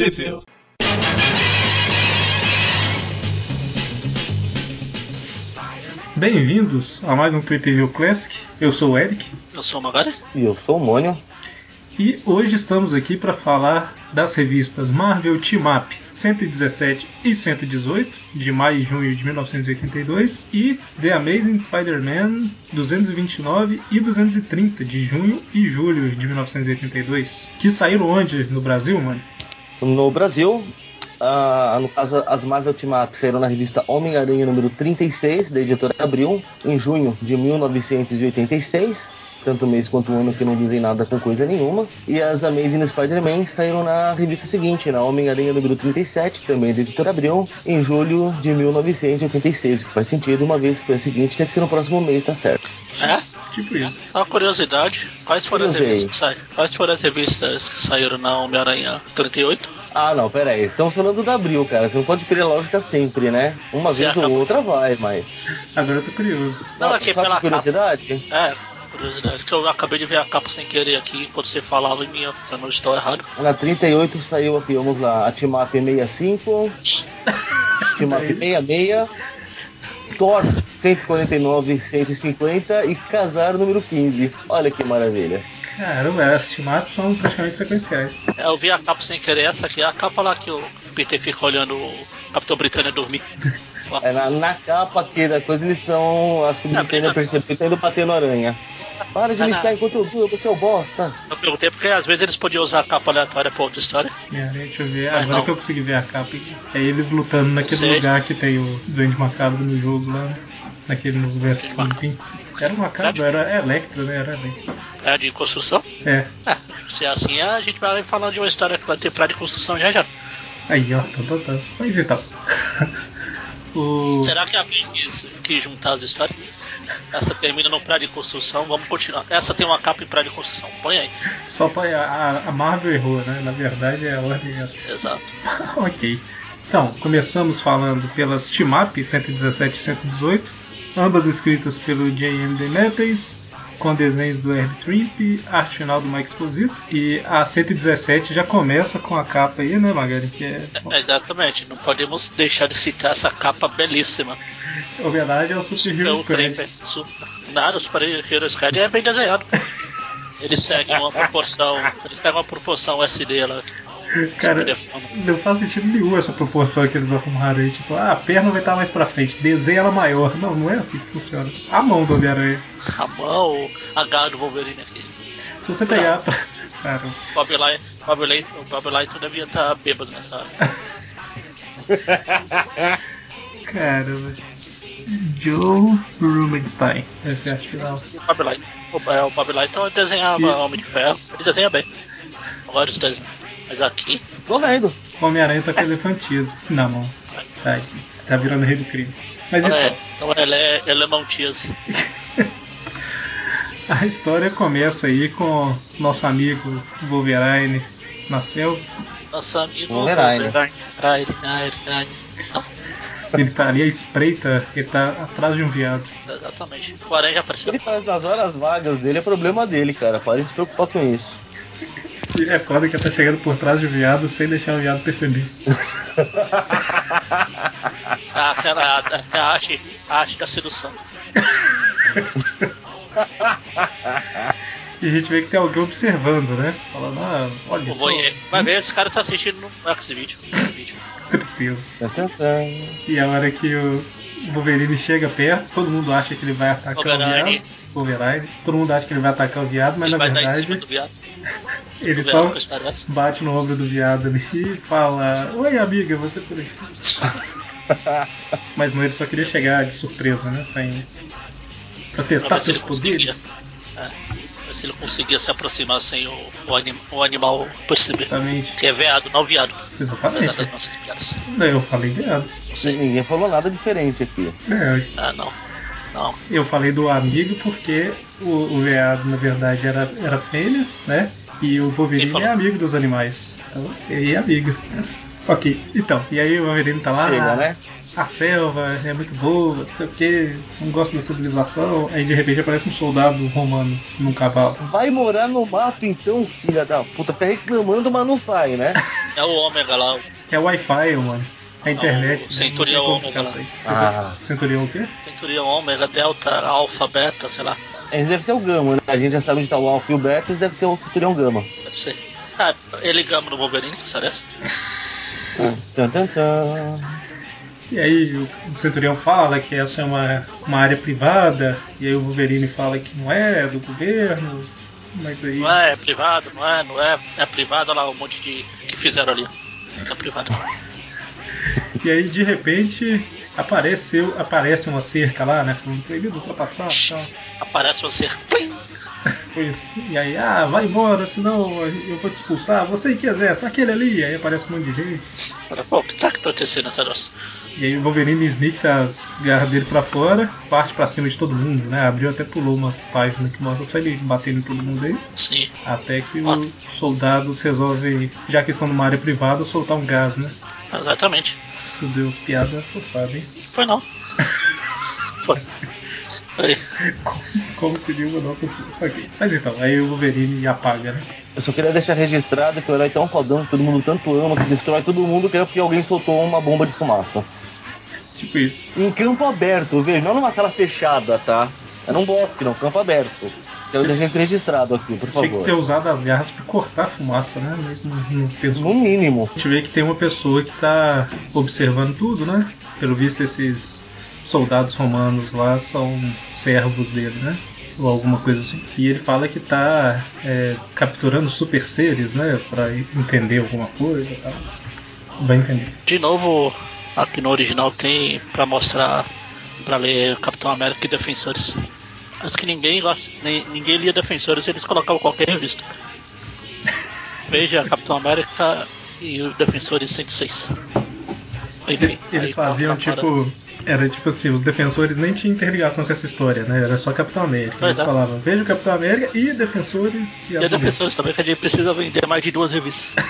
Review. Bem-vindos a mais um Trip Review Classic. Eu sou o Eric. Eu sou o Magari. E eu sou o Mônio. E hoje estamos aqui para falar das revistas Marvel Team Up 117 e 118, de maio e junho de 1982, e The Amazing Spider-Man 229 e 230, de junho e julho de 1982, que saíram onde no Brasil, mano? No Brasil, no caso, as Marvel Team saíram na revista Homem-Aranha número 36, da editora Abril, em junho de 1986 tanto mês quanto ano que não dizem nada com coisa nenhuma. E as Amazing Spider-Man saíram na revista seguinte, na Homem-Aranha número 37, também da editora Abril, em julho de 1986, o que faz sentido, uma vez que foi a seguinte, tem que ser no próximo mês, tá certo. É? Tipo isso. Só uma curiosidade, quais foram, as revistas que saíram? quais foram as revistas que saíram na Homem-Aranha 38? Ah, não, pera aí, estamos falando da Abril, cara, você não pode querer lógica sempre, né? Uma Você vez ou acaba- outra vai, mas... Agora eu tô curioso. Não, aqui Só pela curiosidade? É, curiosidade, que eu acabei de ver a capa sem querer aqui enquanto você falava em minha, se eu não estou errado. Na 38 saiu aqui, vamos lá, a Team Up 65, Team Up 66, Thor 149 150 e Casar número 15. Olha que maravilha. Caramba, as Up são praticamente sequenciais. É, eu vi a capa sem querer, essa aqui é a capa lá que o Peter fica olhando o Capitão Britânia dormir. É, na, na capa aqui da coisa eles estão, acho que o Não, Britânia não. percebeu que tá indo batendo aranha. Para de Ah, me ficar enquanto eu duro, você é o bosta. Eu perguntei porque às vezes eles podiam usar a capa aleatória pra outra história. É, deixa eu ver, Mas agora não. que eu consegui ver a capa. É eles lutando naquele lugar que tem o Duende Macabro no jogo lá, naquele universo. Kingpin. Era Macabro, era é Electro, né? Era Electro. É de construção? É, É, se é assim, a gente vai falando de uma história que vai ter praia de construção já já. aí ó, tá, tá, tá. Mas então. o... Será que alguém quis, quis juntar as histórias? Essa termina no praia de construção, vamos continuar. Essa tem uma capa em praia de construção, põe aí. Só pra, a, a Marvel errou, né? Na verdade é a ordem essa. Exato. ok. Então, começamos falando pelas Team Up 117 e 118, ambas escritas pelo J.M. Demetres, com desenhos do Herb Trimp, arte final do Mike Exposito, e a 117 já começa com a capa aí, né, Magari? Que é É, exatamente, não podemos deixar de citar essa capa belíssima. homenagem ao Super Hero Pelo Squad. Creeper. Su- Nada, o Super Hero Squad é bem desenhado. Ele segue uma proporção. Ele segue uma proporção SD lá. Cara, não faz sentido nenhum essa proporção que eles arrumaram aí. Tipo, ah, a perna vai estar mais pra frente, desenha ela maior. Não, não é assim que funciona. A mão do Homem-Aranha. A mão, a garra do Wolverine aqui. Se você pegar. pra- Cara, O Bob Light- o devia estar bêbado nessa hora. Caramba. Joe Rubenstein. Essa é arte final. O Bob Light- o, é, o Bob Lighton desenhava. Homem de Ferro. Ele desenha bem. Vários desenhos. Mas aqui, Tô vendo. Homem-Aranha tá com elefantismo na mão. Tá aqui. Tá virando rei do crime. Mas então, é, então ela é, ela é Montias. a história começa aí com nosso amigo Wolverine na selva. Nosso amigo Wolverine. Wolverine. Ele tá ali à espreita, ele tá atrás de um viado. Exatamente. O Aranha já apareceu. Ele faz nas horas vagas dele, é problema dele, cara. Pare de se preocupar com isso. E foda que tá chegando por trás de um viado sem deixar o viado perceber. Ah, aquela, a, a arte, a arte da sedução. E a gente vê que tem alguém observando, né? Falando, ah, olha O voyeur. Vai ver, esse cara tá assistindo no X-Video. X-Video. tristeza. E a hora que o Wolverine chega perto, todo mundo acha que ele vai atacar o viado. Wolverine. Todo mundo acha que ele vai atacar o viado, mas Ele na vai dar em cima verdade do viado. ele só bate no ombro do viado ali e fala: Oi, amiga, você por aqui. mas não, ele só queria chegar de surpresa, né? Sem. Pra testar seus poderes. É. Se ele conseguia se aproximar sem o, o, anim, o animal perceber. Exatamente. Que é veado, não viado. Das Exatamente. nossas piadas. Não, Eu falei sei. Ninguém falou nada diferente aqui. É, Ah, não. Não. eu falei do amigo porque o, o veado, na verdade, era, era fêmea, né? E o Wolverine é amigo dos animais. Então, ele é amigo. Ok, então, e aí o Wolverine tá lá. Chega, né? A selva é muito boa, não sei o que, não gosto da civilização. Aí de repente aparece um soldado romano num cavalo. Vai morar no mato então, filha da puta. Fica reclamando, mas não sai, né? É o Ômega lá. É o Wi-Fi, mano. A internet. Não, o Centurião não como Ômega. Ah. Centurião o quê? Centurião Ômega, Delta, Alpha, Beta, sei lá. Esse deve ser o Gama, né? A gente já sabe onde tá o Alpha e o Beta, esse deve ser o Centurião Gama. Pode ser. Ah, ele gama no Wolverine, E aí o Centurião fala que essa é uma, uma área privada, e aí o Wolverine fala que não é, do governo, mas aí. Não é, é privado, não é, não é, é privado, olha lá um monte de que fizeram ali. É privado. E aí de repente apareceu, aparece uma cerca lá, né? Falando proibido ultrapassar tal. Aparece você. Plim! Foi isso. E aí, ah, vai embora, senão eu vou te expulsar. Você que exército, aquele ali. Aí aparece um monte de gente. Pô, o que tá acontecendo nessa nossa? E aí o Wolverine sneaka as garras dele pra fora, parte pra cima de todo mundo, né? Abriu até pulou uma página que mostra só ele batendo em todo mundo aí. Sim. Até que os soldados resolvem, já que estão numa área privada, soltar um gás, né? Exatamente. Isso Deus, piada forçada, hein? Foi não. Foi. Foi. Como seria uma nossa. Ok. Mas então, aí o Wolverine apaga, né? Eu só queria deixar registrado que o herói é tão fodão que todo mundo tanto ama, que destrói todo mundo, que é porque alguém soltou uma bomba de fumaça. Tipo isso. Em campo aberto, veja, não numa sala fechada, tá? É num bosque, não, campo aberto. Quero deixar isso registrado aqui, por Tinha que favor. ter usado as garras pra cortar a fumaça, né? Mas não, não pensou. No mínimo. A gente vê que tem uma pessoa que tá observando tudo, né? Pelo visto, esses soldados romanos lá são servos dele, né? Ou alguma coisa assim. E ele fala que tá é, capturando super seres, né? Pra entender alguma coisa e tal. Vai entender. De novo, aqui no original tem pra mostrar, pra ler Capitão América e Defensores. Acho que ninguém ninguém lia Defensores, eles colocavam qualquer revista. Veja Capitão América e o Defensores 106. Enfim, Eles faziam tipo. Era tipo assim, os defensores nem tinham interligação com essa história, né? Era só Capitão América. Pois Eles é. falavam, veja o Capitão América e defensores e, E Defensores também, que a gente precisa vender mais de duas revistas.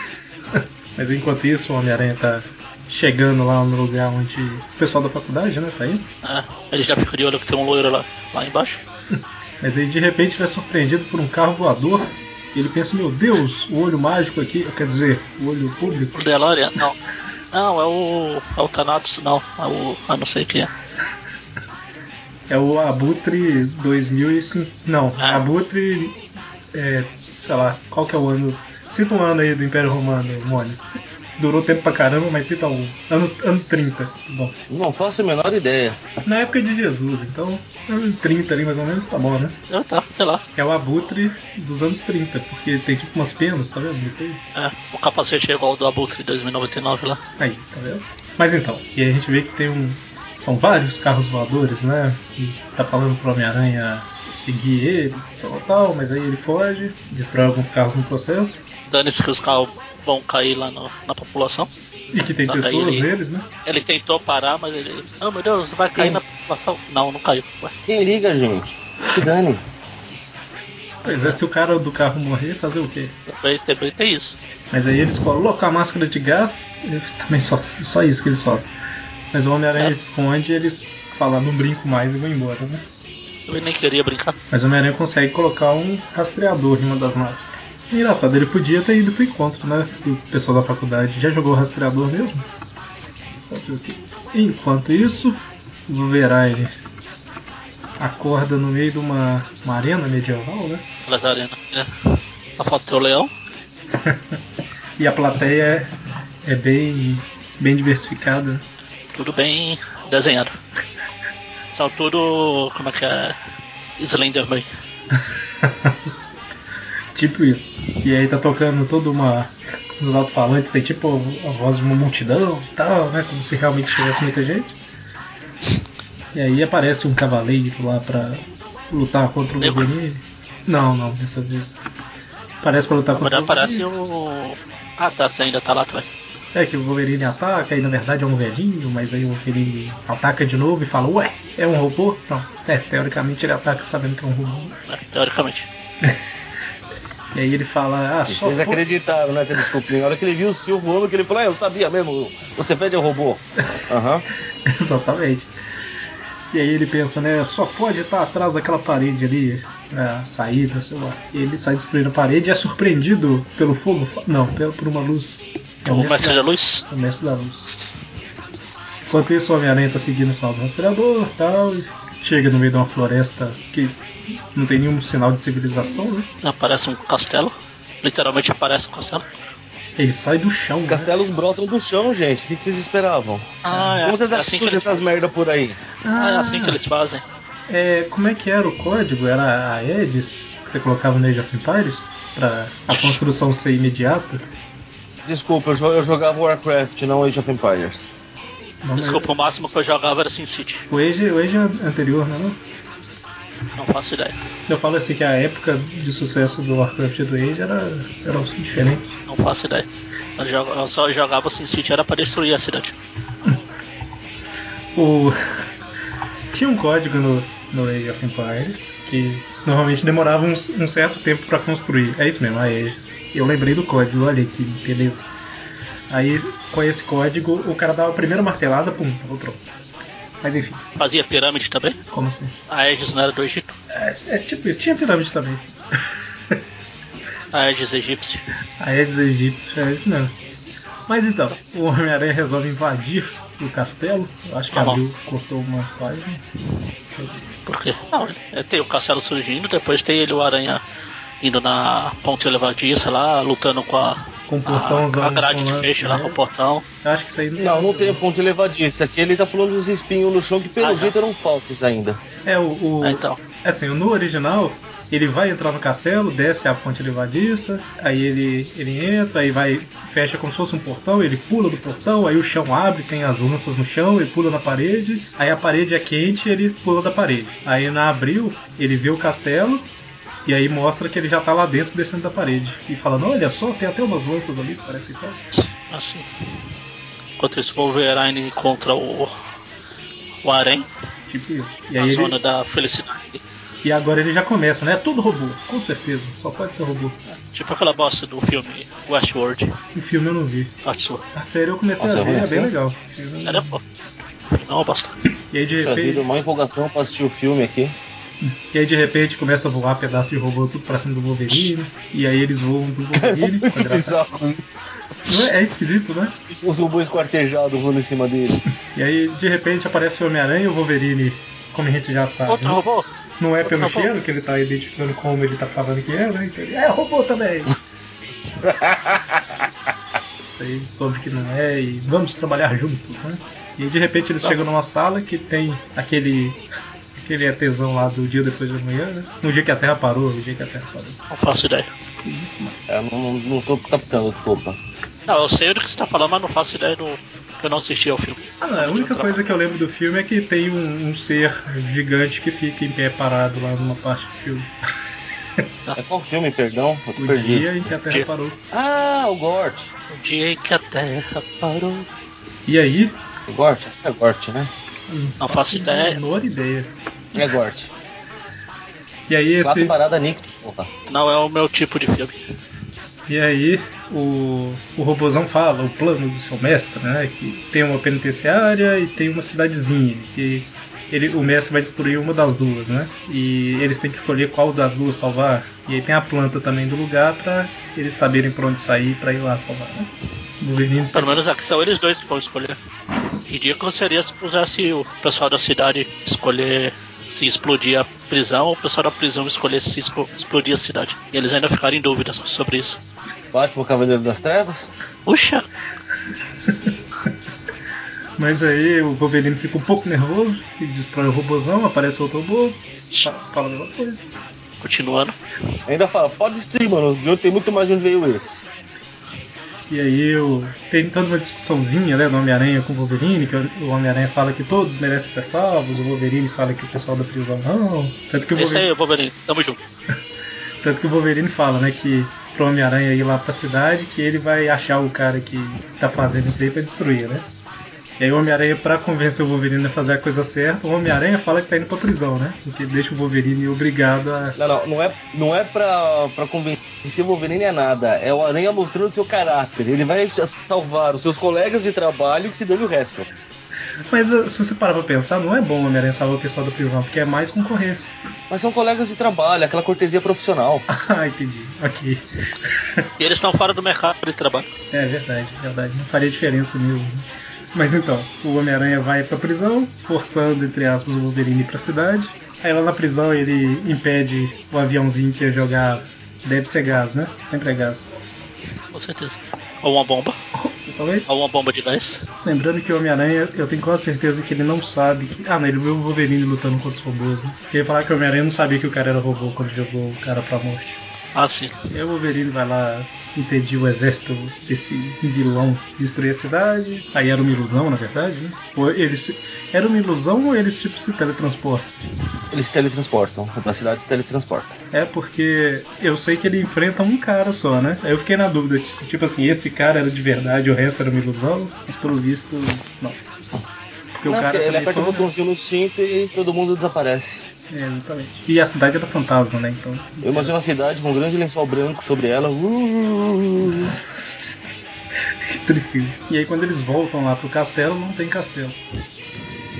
Mas enquanto isso, o Homem-Aranha tá chegando lá no lugar onde o pessoal da faculdade, né, tá indo. É, ele já fica de olho que tem um loiro lá, lá embaixo. Mas aí de repente ele é surpreendido por um carro voador. E ele pensa, meu Deus, o olho mágico aqui, quer dizer, o olho público. O DeLorean? Não. Não, é o. É o Thanatos, não. É o. Eu não sei quem é. É o Abutre 2005. Não, Ah. Abutre. É, sei lá, qual que é o ano? Cita um ano aí do Império Romano, Mônio. Durou tempo pra caramba, mas cita um. Ano, ano 30. Bom, Não faço a menor ideia. na época de Jesus, então, ano 30 ali mais ou menos tá bom, né? Eu, tá, sei lá. É o Abutre dos anos 30, porque tem tipo umas penas, tá vendo? É, o capacete é igual ao do Abutre 2099 lá. Aí, tá vendo? Mas então, e aí a gente vê que tem um. São vários carros voadores, né? E tá falando pro Homem-Aranha seguir ele, tal, tal, mas aí ele foge, destrói alguns carros no processo. Dane-se que os carros vão cair lá no- na população. E que tem Só pessoas ele- neles, né? Ele tentou parar, mas ele. Oh meu Deus, vai cair Sim. na população. Não, não caiu. Ué, Quem liga, gente? Se dane. Pois é, se o cara do carro morrer, fazer o quê? também, também tem isso. Mas aí eles colocam a máscara de gás, também só, só isso que eles fazem. Mas o Homem-Aranha É. se esconde e eles falam, não brinco mais e vão embora, né? Eu nem queria brincar. Mas o Homem-Aranha consegue colocar um rastreador em uma das naves. Engraçado, ele podia ter ido pro encontro, né? O pessoal da faculdade já jogou o rastreador mesmo. Enquanto isso, o Wolverine acorda no meio de uma, uma arena medieval, né? Aquelas arenas. É. A foto tem o leão. E a plateia é, é bem, bem diversificada. Tudo bem desenhado. São tudo. Como é que é? Slenderman. tipo isso. E aí tá tocando toda uma. Nos alto-falantes tem tipo a voz de uma multidão e tal, né? Como se realmente tivesse muita gente. E aí aparece um cavaleiro lá pra lutar contra o Wolverine. Não, não, dessa vez. Aparece pra lutar Mas contra o aparece o. Ah tá, você ainda tá lá atrás. É que o Wolverine ataca e na verdade é um velhinho, mas aí o Wolverine ataca de novo e fala, ué, é um robô? Não. É, teoricamente ele ataca sabendo que é um robô. É, teoricamente. E aí ele fala, ah, só vocês acreditaram nessa desculpinha. Na hora que ele viu os fios voando, que ele falou, ah, eu sabia mesmo, você fede é robô. Aham. Exatamente. E aí ele pensa, né? Só pode estar atrás daquela parede ali, a saída, sei lá. E ele sai destruindo a parede e é surpreendido pelo fogo. Não, pelo, por uma luz É o Mestre da Luz? O Mestre da Luz. Enquanto isso, o Homem-Aranha tá seguindo o sinal do rastreador e tal. Chega no meio de uma floresta que não tem nenhum sinal de civilização, né? Aparece um castelo. Literalmente aparece um castelo. Ele sai do chão, né? Castelos brotam do chão, gente. O que vocês esperavam? Ah, é. Como vocês é acham assim eles, essas merda por aí? ah, é assim que eles fazem. É, como é que era o código? Era a Edis que você colocava no Age of Empires? Pra a construção ser imediata? Desculpa, eu jogava Warcraft, não Age of Empires. Mas Desculpa, o máximo que eu jogava era SimCity. O Age, o Age anterior, não é? não? Faço ideia. Eu falo assim que a época de sucesso do Warcraft e do Age era, eram diferentes. Não faço ideia. Eu, só jogava SimCity era pra destruir a cidade. O... Tinha um código no, no Age of Empires que normalmente demorava um, um certo tempo pra construir. É isso mesmo, a Aegis. Eu lembrei do código, olha que beleza. Aí, com esse código, o cara dava a primeira martelada, pum, tava pronto. Mas enfim, Fazia pirâmide também. como assim? A Aegis não era do Egito. É, é tipo isso, tinha pirâmide também. A Aegis egípcia. A Aedes aegypti, é isso mesmo. Mas então, o Homem-Aranha resolve invadir o castelo. Eu acho que Ah, abriu, cortou uma página. Por quê? Não, tem o castelo surgindo, depois tem ele, o Aranha, indo na ponte elevadiça lá, lutando com a, Com o portãozão a, a grade com de lance, feixe lá né? com o portão. Eu acho que isso aí Não, não tem ponto elevadiço. Aqui ele tá pulando uns espinhos no chão que pelo Ah, jeito eram falsos ainda. É, o. o Ah, então. Assim, no original, ele vai entrar no castelo, desce a ponte levadiça, aí ele, ele entra, aí vai, fecha como se fosse um portão, ele pula do portão, aí o chão abre, tem as lanças no chão, ele pula na parede, aí a parede é quente ele pula da parede. Aí na abril, ele vê o castelo. E aí mostra que ele já tá lá dentro descendo da parede. E falando, olha só, tem até umas lanças ali que parecem fortes. Assim. Enquanto isso, o Wolverine encontra o, o Aranha Tipo isso. E aí zona ele, da felicidade. E agora ele já começa, né? É tudo robô, com certeza. Só pode ser robô. Tipo aquela bosta do filme Westworld. O filme eu não vi. Sorte sua. A série eu comecei Nossa, a ver, é bem legal. Sério, pô. Não é uma bosta. E aí de Puxa vida, repente, uma empolgação pra assistir o filme aqui. E aí de repente começa a voar pedaço de robô tudo pra cima do Wolverine. E aí eles voam do É Wolverine. muito engraçado. bizarro. Não é, é esquisito, né? Os robôs quartejados voando em cima dele. E aí de repente aparece o Homem-Aranha e o Wolverine, como a gente já sabe. Outro né? robô. Não é pelo Outro robô. cheiro que ele tá identificando como ele tá falando que é, né? Então ele é robô também. Aí descobre que não é e vamos trabalhar juntos, né? E aí, de repente eles chegam numa sala que tem aquele. Aquele ETzão lá do dia depois da manhã, né? No dia que a Terra parou, no dia que a Terra parou. Não faço ideia. Que isso, mano. Eu não, não tô captando, desculpa. Não, eu sei do que você tá falando, mas não faço ideia do. que eu não assisti ao filme. Ah, não, a única coisa que eu lembro do filme é que tem um, um ser gigante que fica em pé parado lá numa parte do filme. É qual filme, perdão? Eu tô O perdido. dia em que a Terra Dia. parou. Ah, o Gort. O dia em que a Terra parou. E aí. O Gort? Acho que é Gort, né? Não faço ideia. Menor ideia. É Gort. E aí Quatro esse. paradas Nick, porra. Não é o meu tipo de filme. E aí o, o robozão fala o plano do seu mestre, né? Que tem uma penitenciária e tem uma cidadezinha. Que ele, o mestre vai destruir uma das duas, né? E eles têm que escolher qual das duas salvar. E aí tem a planta também do lugar pra eles saberem por onde sair pra ir lá salvar, né? Pelo menos aqui são eles dois que vão escolher. Ridículo seria se pusesse o pessoal da cidade escolher se explodir a prisão ou o pessoal da prisão escolhesse se explodir a cidade. E eles ainda ficaram em dúvida sobre isso. Batman Cavaleiro das Trevas? Puxa! Mas aí o Wolverine fica um pouco nervoso e destrói o robozão, aparece outro robô, fa- fala a mesma coisa. Continuando. Ainda fala, pode destruir, mano. De onde tem muito mais de onde veio esse. E aí o, tem toda uma discussãozinha né, do Homem-Aranha com o Wolverine, que o Homem-Aranha fala que todos merecem ser salvos, o Wolverine fala que o pessoal da prisão não. Tanto que o É isso Wolverine, aí, Wolverine. Tamo junto. tanto que o Wolverine fala, né, que pro Homem-Aranha ir lá pra cidade, que ele vai achar o cara que tá fazendo isso aí pra destruir, né? E aí o Homem-Aranha, pra convencer o Wolverine a fazer a coisa certa, o Homem-Aranha fala que tá indo pra prisão, né? Porque deixa o Wolverine obrigado a. Não, não, não é, não é pra, pra convencer o Wolverine a nada. É o Aranha mostrando seu caráter. Ele vai salvar os seus colegas de trabalho que se dane o resto. Mas uh, se você parar pra pensar, não é bom o Homem-Aranha salvar o pessoal da prisão, porque é mais concorrência. Mas são colegas de trabalho, aquela cortesia profissional. ah, entendi. Ok. E eles estão fora do mercado de trabalho. É verdade, verdade. Não faria diferença mesmo. Mas então, o Homem-Aranha vai pra prisão, forçando, entre aspas, o Wolverine pra cidade. Aí lá na prisão ele impede o aviãozinho que ia jogar. Deve ser gás, né? Sempre é gás. Com certeza. Ou uma bomba. Talvez. Ou uma bomba de gás. Lembrando que o Homem-Aranha, eu tenho quase certeza que ele não sabe que. Ah, não, ele viu o Wolverine lutando contra os robôs, né? Ele ia falar que o Homem-Aranha não sabia que o cara era robô quando jogou o cara pra morte. Ah, sim. E aí o Wolverine vai lá impedir o exército desse vilão de destruir a cidade. Aí era uma ilusão, na verdade, né? Ou eles, era uma ilusão ou eles tipo se teletransportam? Eles se teletransportam, da cidade se teletransporta. É porque eu sei que ele enfrenta um cara só, né? Aí eu fiquei na dúvida, se, tipo assim, esse cara era de verdade e o resto era uma ilusão, mas pelo visto, não. Porque Não, porque ele aperta o botãozinho no cinto e todo mundo desaparece. É, exatamente. E a cidade era fantasma, né? Então. Eu imagino a cidade com um grande lençol branco sobre ela. Uh, Que tristeza. E aí quando eles voltam lá pro castelo, não tem castelo.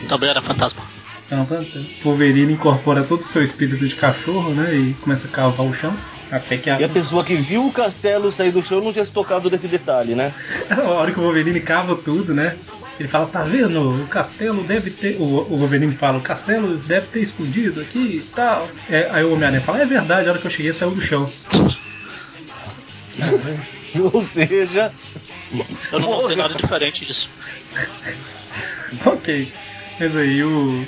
Também era fantasma. Então, tá, tá. Wolverine incorpora todo o seu espírito de cachorro, né? E começa a cavar o chão. Até que a, E a pessoa que viu o castelo sair do chão não tinha se tocado desse detalhe, né? a hora que o Wolverine cava tudo, né? Ele fala, tá vendo? O castelo deve ter. O, o Wolverine fala, o castelo deve ter escondido aqui e tal. É, aí o Homem-Aranha fala, é verdade, a hora que eu cheguei saiu do chão. Ou seja, Eu não notei Porra. nada diferente disso. ok. Mas aí o.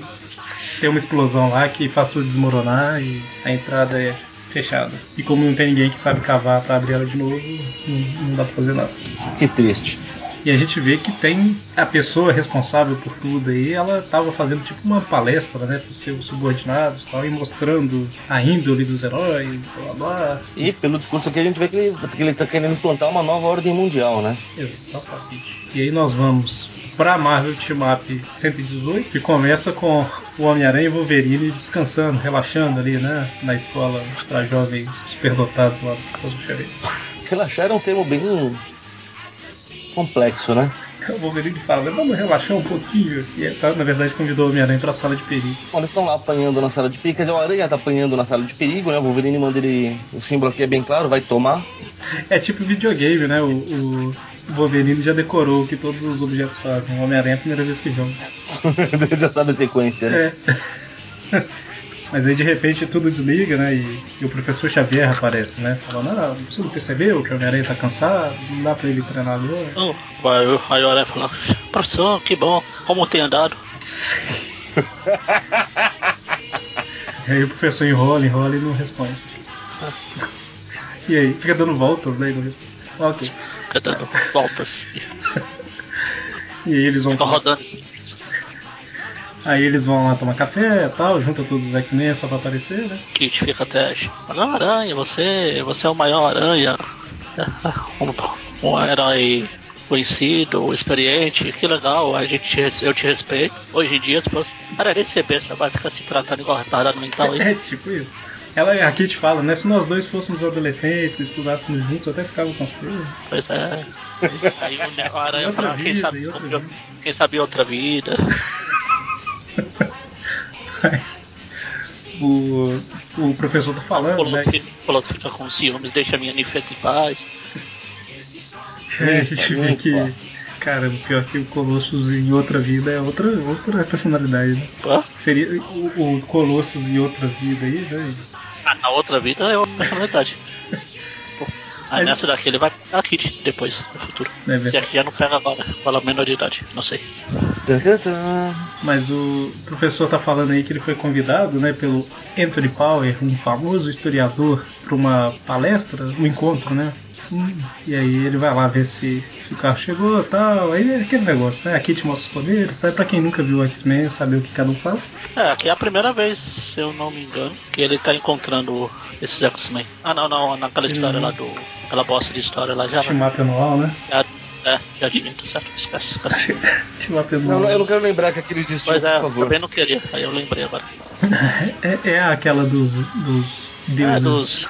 Tem uma explosão lá que faz tudo desmoronar e a entrada é fechada. E como não tem ninguém que sabe cavar pra abrir ela de novo, não, não dá pra fazer nada. que triste. E a gente vê que tem a pessoa responsável por tudo aí, ela tava fazendo tipo uma palestra, né, pros seus subordinados e tal, e mostrando a índole dos heróis, blá blá. E pelo discurso aqui a gente vê que ele, que ele tá querendo implantar uma nova ordem mundial, né? Exatamente. E aí nós vamos pra Marvel Team Up 118, que começa com o Homem-Aranha e o Wolverine descansando, relaxando ali, né, na escola pra jovens superdotados lá do Xavier. Relaxar é um termo bem complexo, né? O Wolverine fala, vamos relaxar um pouquinho. E aí, tá, na verdade convidou o Homem-Aranha pra sala de perigo. Bom, eles estão lá apanhando na sala de perigo, quer dizer, o Aranha tá apanhando na sala de perigo, né? O Wolverine manda ele. O símbolo aqui é bem claro, vai tomar. É tipo videogame, né? O, o Wolverine já decorou o que todos os objetos fazem. O Homem-Aranha é a primeira vez que joga. Já sabe a sequência, né? É. Mas aí de repente tudo desliga, né? E, e o professor Xavier aparece, né? Falando, ah, você não percebeu que o Homem-Aranha tá cansado? Não dá pra ele treinar agora. Oh, aí o Aranha falou, professor, que bom, como tem andado? E aí o professor enrola, enrola e não responde. E aí, fica dando voltas, né? não. Ok. Fica dando voltas. E aí eles vão. Fica rodando assim. Aí eles vão lá tomar café e tal, junta todos os X-Men só pra aparecer, né? Kit fica até. Não, aranha, você, você é o maior aranha. Um, um herói conhecido, experiente, que legal, a gente, te eu te respeito. Hoje em dia, se fosse. Cara, nem ser besta, vai ficar se tratando igual retardado mental aí. É, tipo isso. Ela, a Kit fala, né? Se nós dois fôssemos adolescentes, estudássemos juntos, eu até ficava com você. Pois é. Aí o, aranha outra fala, quem vida, sabe, em outra outra- vida. quem sabe outra vida. Mas o, o professor tá falando, né? Colosso fica- Colosso fica com ciúmes, deixa a minha ninfeta em paz. que a gente vê que, cara, o pior que o Colossus em outra vida é outra, outra personalidade, né? Pô, Seria o, o Colossus em outra vida aí, né? ah, na outra vida é outra personalidade. Aí nessa daqui ele vai pegar a Kit depois, no futuro. É. Se aqui já não pega agora, fala menor de idade, não sei. Mas o professor tá falando aí que ele foi convidado, né, pelo Anthony Power, um famoso historiador, para uma palestra, um encontro, né? Hum, E aí ele vai lá ver se, se o carro chegou e tal. Aí é aquele negócio, né? A Kit mostra os poderes, sabe? Pra quem nunca viu o X-Men, saber o que cada um faz. É, aqui é a primeira vez, se eu não me engano, que ele tá encontrando esses X-Men. Ah não, não, naquela história Hum. lá do. aquela bosta de história lá já. Team Up anual, né? já é, já tinha, tá certo? Esquece, esquece. Não, eu não quero lembrar que aquilo existiu, Pois é, por favor. também não queria, aí eu lembrei agora. É, é aquela dos, dos É, deuses. dos.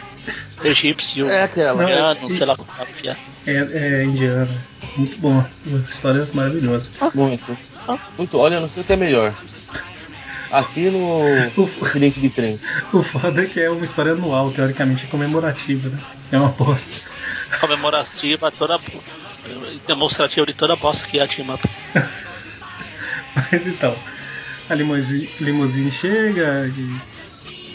egípcio, É aquela. indiano, Não, e- sei lá como é que é. É, é indiana. Muito bom. História maravilhosa. Muito. Muito. Olha, não sei o que é melhor. Aqui no acidente de trem. O foda é que é uma história anual, teoricamente é comemorativa, né? É uma bosta. Comemorativa, toda. Demonstrativa de toda a bosta que é a Team Up. Mas então, a limusine, limusine chega e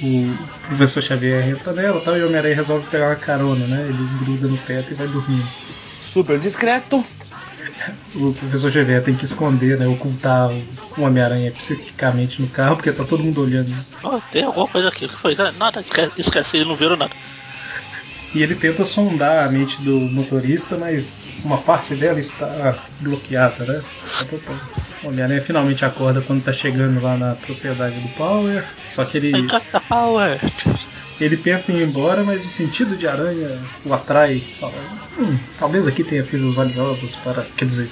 o professor Xavier entra nela tal, e o Homem-Aranha resolve pegar uma carona, né? Ele gruda no teto e vai dormindo. Super discreto. O professor Xavier tem que esconder, né? Ocultar o Homem-Aranha psiquicamente no carro, porque tá todo mundo olhando. Oh, tem alguma coisa aqui. O que foi? Ah, Nada, esquece, esquece, não viram nada. E ele tenta sondar a mente do motorista, mas uma parte dela está bloqueada, né? Tá. O Homem-Aranha finalmente acorda quando tá chegando lá na propriedade do Power. Só que ele, power. ele pensa em ir embora, mas o sentido de aranha o atrai. Fala, hum, talvez aqui tenha coisas valiosas para. Quer dizer,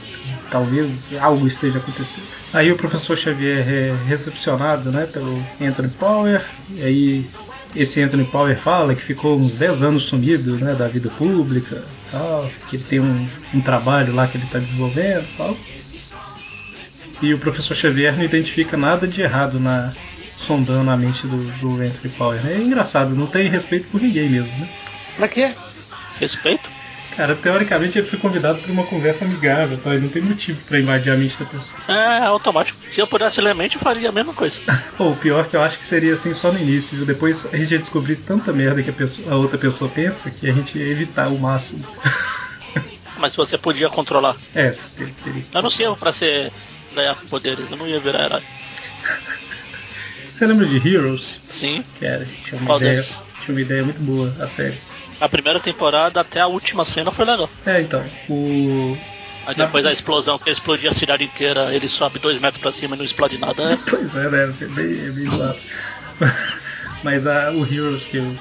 talvez algo esteja acontecendo. Aí o professor Xavier é recepcionado né, pelo Anthony Power. E aí esse Anthony Power fala que ficou uns 10 anos sumido né, da vida pública, tal, que ele tem um, um trabalho lá que ele está desenvolvendo tal. E o professor Xavier não identifica nada de errado na sondando a mente do, do Anthony Power. né? É engraçado, não tem respeito por ninguém mesmo, né? Pra quê? Respeito? Cara, teoricamente ele foi convidado para uma conversa amigável, tá? Ele não tem motivo para invadir a mente da pessoa. É automático. Se eu pudesse ler a mente, eu faria a mesma coisa. Pô, o pior que eu acho que seria assim só no início, viu? Depois a gente ia descobrir tanta merda que a, pessoa- a outra pessoa pensa que a gente ia evitar o máximo. Mas se você podia controlar. É, ter- teria Eu não sei pra ser ganhar poderes, eu não ia virar herói. Você lembra de Heroes? Sim. Que era, tinha uma Qual ideia, deles? tinha uma ideia muito boa a série. A primeira temporada até a última cena foi legal. É, então, o Aí depois da explosão, que explodia a cidade inteira, ele sobe dois metros pra cima e não explode nada. Pois é, né? É bem, é bem zoado. Mas a, o Heroes que eu,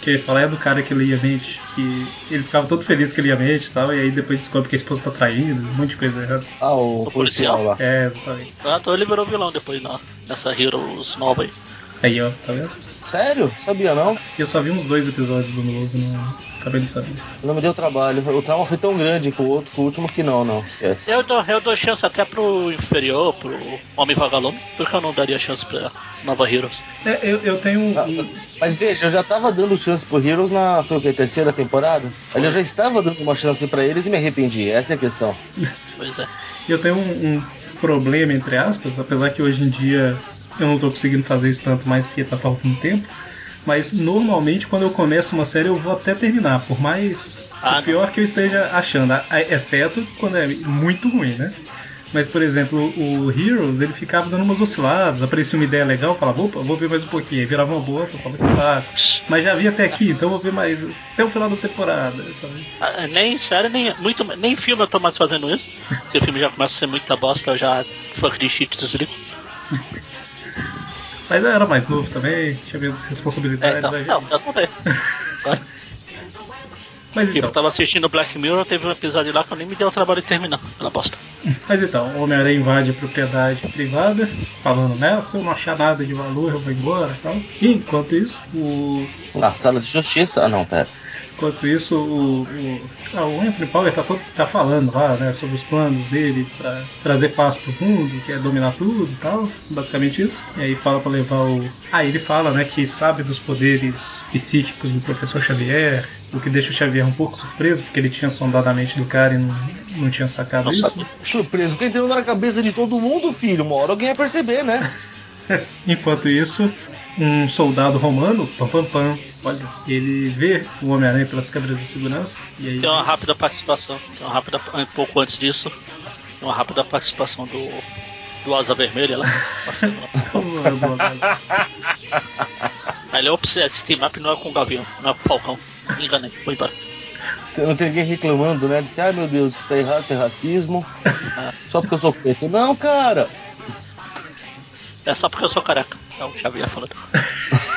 que eu ia falar é do cara que lia mente, que ele ficava todo feliz que lia mente e tal, e aí depois descobre que a esposa tá traindo, um monte de coisa errada. Ah, o, O policial policial? lá. É, exatamente. Ah, então ele virou vilão depois na, nessa Heroes nova aí. Aí, ó, tá vendo? Sério? Sabia não? Eu só vi uns dois episódios do novo, não acabei de saber. Não me deu trabalho. O trauma foi tão grande com o outro, com o último que não, não. Esquece. Eu dou, eu dou chance até pro inferior, pro Homem Vagalume, porque eu não daria chance pra nova Heroes. É, eu, eu tenho um. Ah, Mas veja, eu já tava dando chance pro Heroes na. Foi o quê? Terceira temporada? Ali eu já estava dando uma chance pra eles e me arrependi. Essa é a questão. Pois é. eu tenho um, um problema, entre aspas, apesar que hoje em dia eu não tô conseguindo fazer isso tanto mais porque tá faltando tempo. Mas normalmente quando eu começo uma série eu vou até terminar, por mais Ah, pior que eu esteja achando, exceto quando é muito ruim, né? Mas, por exemplo, o Heroes, ele ficava dando umas osciladas, aparecia uma ideia legal, falava, opa, vou ver mais um pouquinho, aí virava uma bosta, falava que saco. Mas já vi até aqui, então vou ver mais até o final da temporada. Ah, Nem série, nem, muito, nem filme eu tô mais fazendo isso. Se o filme já começa a ser muita bosta, eu já fuck de shit desligo. Mas eu era mais novo também, tinha menos É, responsabilidade. então, né? não, eu também. Mas Tipo, eu então, tava assistindo Black Mirror, teve um episódio lá que eu nem me deu o trabalho de terminar, pela bosta. mas então, o Homem-Aranha invade a propriedade privada, falando, né, se eu não achar nada de valor, eu vou embora e tal. E enquanto isso, o. Na sala de justiça? Ah, não, pera. Enquanto isso, o, o, ah, o Anthony Power tá, todo, tá falando lá, né, sobre os planos dele pra trazer paz pro mundo, que é dominar tudo e tal, basicamente isso. E aí fala pra levar o. Ah, ele fala, né, que sabe dos poderes psíquicos do professor Xavier, o que deixa o Xavier um pouco surpreso, porque ele tinha sondado a mente do cara e não, não tinha sacado Não isso. Surpreso, que entrou na cabeça de todo mundo, filho. Uma hora alguém ia perceber, né? Enquanto isso, um soldado romano, pam pam pam, olha, ele vê o Homem-Aranha pelas câmeras de segurança e aí. Tem uma rápida participação, tem uma rápida, um pouco antes disso, tem uma rápida participação do, do Asa Vermelha lá. passando lá. Aí ele, ops, esse team up não é com o Gavião, não é com o Falcão. Me enganei, foi embora. Não tem ninguém reclamando, né? De que, ai meu Deus, isso tá errado, isso é racismo. Ah, Só porque eu sou preto. Não, cara! É só porque eu sou careca. É o Xavier falando.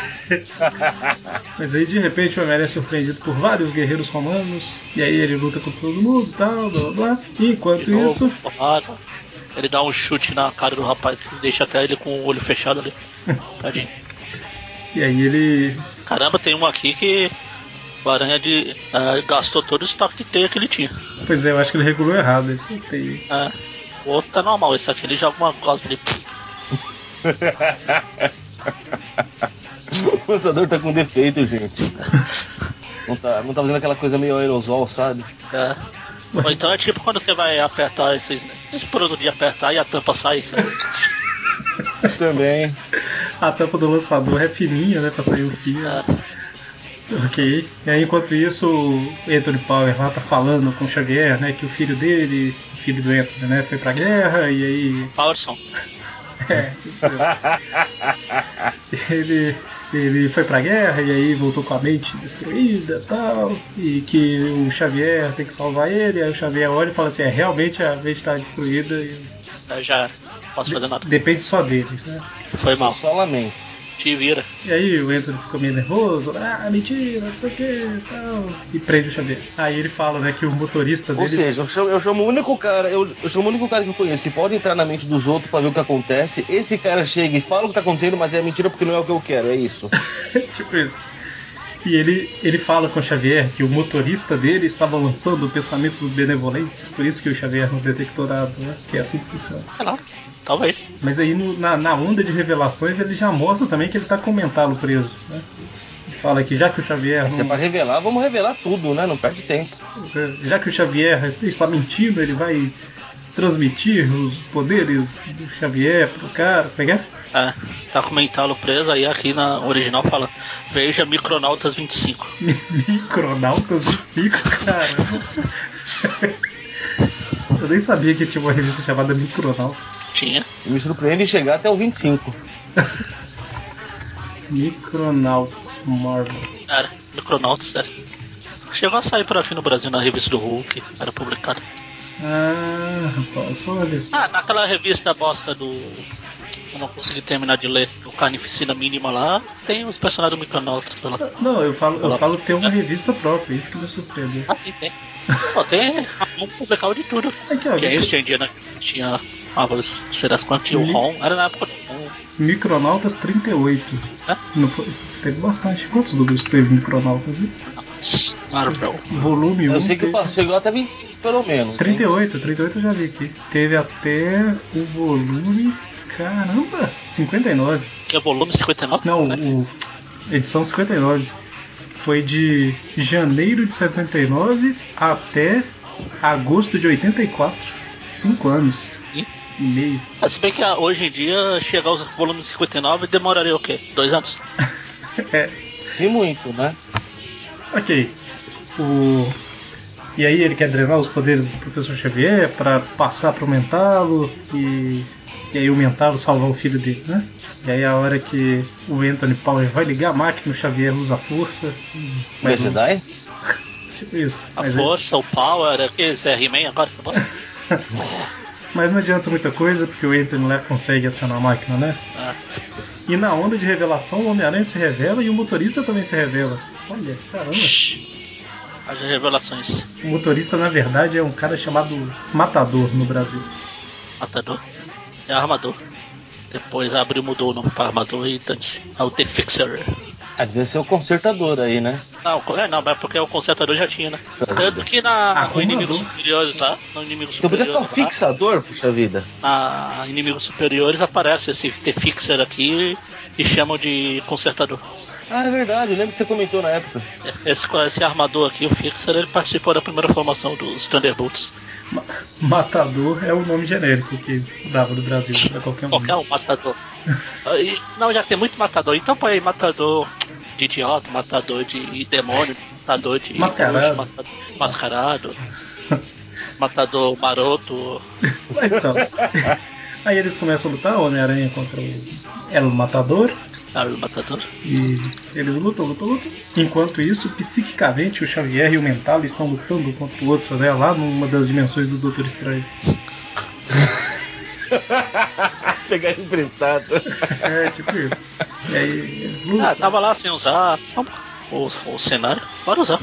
Mas aí de repente o Homem-Aranha é surpreendido por vários guerreiros romanos, e aí ele luta com todo mundo e tal, blá blá blá. E enquanto novo, isso, porrada. Ele dá um chute na cara do rapaz que deixa até ele com o olho fechado ali. Tadinho. e aí ele. Caramba, tem um aqui que O Aranha de, uh, gastou todo o estoque de teia que ele tinha. Pois é, eu acho que ele regulou errado esse teia. É. O outro tá normal, esse aqui ele joga uma cosma ali. o lançador tá com defeito, gente. Não tá, não tá fazendo aquela coisa meio aerosol, sabe? É. Ou então é tipo quando você vai apertar esses, esse produto de apertar e a tampa sai, sabe? Também. A tampa do lançador é fininha, né? Pra sair o fio. É. Ok. E aí, enquanto isso, o Anthony Power lá tá falando com o Xavier, né? Que o filho dele, o filho do Anthony, né? Foi pra guerra e aí. Powerson. é, ele ele foi pra guerra e aí voltou com a mente destruída e tal, e que o Xavier tem que salvar ele, aí o Xavier olha e fala assim, é, realmente a mente está destruída e. Já posso fazer nada. Depende só dele, né? Foi mal. Só lamento te vira. E aí o Anthony ficou meio nervoso, ah, mentira, não sei o que tal. E prende o Xavier. Aí ele fala, né, que o motorista dele. Ou seja, eu chamo, eu chamo o único cara, eu, eu chamo o único cara que eu conheço que pode entrar na mente dos outros para ver o que acontece. Esse cara chega e fala o que tá acontecendo, mas é mentira porque não é o que eu quero, é isso. tipo isso. E ele, ele fala com o Xavier que o motorista dele estava lançando pensamentos benevolentes, por isso que o Xavier não detectou nada, né? Que é assim que funciona. Claro. Talvez. Mas aí no, na, na, onda de revelações ele já mostra também que ele tá com o mentalo preso, né? Fala que já que o Xavier. Se é pra revelar, vamos revelar tudo, né? Não perde tempo. Já que o Xavier está mentindo, ele vai transmitir os poderes do Xavier pro cara, pegar? É, é, tá com o mentalo preso, aí aqui na original fala Veja Micronautas 25. Micronautas 25, caramba. Eu nem sabia que tinha uma revista chamada Micronautas. Tinha. Me surpreende chegar até o 25. Micronauts Marvel. Era, Micronauts, era. Chegou a sair por aqui no Brasil na revista do Hulk, era publicado. Ah, rapaz, olha. Ah, naquela revista bosta do. Eu não consegui terminar de ler o Carnificina Mínima lá, tem os personagens do Micronautas lá. Não, eu falo, eu falo que tem uma revista própria, isso que me surpreendeu. Ah, sim, tem. Pô, tem. Vamos publicar de tudo. Aqui, ó, que é isso, tinha dia, né? Tinha Marvelous, sei das quantas, tinha o ROM, era na época do ROM. Micronautas 38. É? Não foi, teve bastante. Quantos números teve Micronautas? Marvel. Volume 1. Eu sei que teve... chegou até 25, pelo menos. 38, hein? 38 eu já vi aqui. Teve até o volume. Caramba! 59. Que é volume 59? Não, né? o. Edição 59. Foi de janeiro de 79 até agosto de 84. 5 anos. E? e meio. Se bem que ah, hoje em dia chegar aos volumes 59 demoraria o quê? Dois anos? é. Se muito, né? Ok. O... E aí ele quer drenar os poderes do professor Xavier para passar para o Mentalo e... e aí o Mentalo salvar o filho dele, né? E aí a hora que o Anthony Power vai ligar a máquina, o Xavier usa a força. Mas um... Jedi? tipo isso. A força, é... o Power, é que é He-Man agora, tá Mas não adianta muita coisa, porque o Anthony lá consegue acionar a máquina, né? Ah. E na onda de revelação, o Homem-Aranha se revela e o motorista também se revela. Olha, caramba. As revelações. O motorista, na verdade, é um cara chamado Matador no Brasil. Matador? É armador. Depois abriu, mudou o nome para armador e dane-se. É o The Fixer. Ah, devia ser o consertador aí, né? Não, é, não, mas porque o consertador já tinha, né? Tanto que na, no Inimigos Superiores lá, no Inimigos Então podia ficar o fixador, puxa vida. Na Inimigos Superiores aparece esse T-Fixer aqui e chamam de consertador. Ah, é verdade, eu lembro que você comentou na época. Esse, esse armador aqui, o Fixer, ele participou da primeira formação dos Thunderbolts. Matador é o nome genérico que dava do Brasil pra qualquer um. Qualquer um, Matador. não, já tem muito Matador. Então põe aí Matador de idiota, Matador de demônio, Matador de. Mascarado. matador, mascarado. matador maroto. Então. Aí eles começam a lutar, Homem-Aranha contra o El Matador. O. E eles lutam, lutam, lutam. Enquanto isso, psiquicamente, o Xavier e o Mental estão lutando contra o outro, né? Lá numa das dimensões do Doutor Estranho. Pegar emprestado. É, tipo isso. E aí eles lutam. Ah, tava lá sem usar o, o cenário. Bora usar.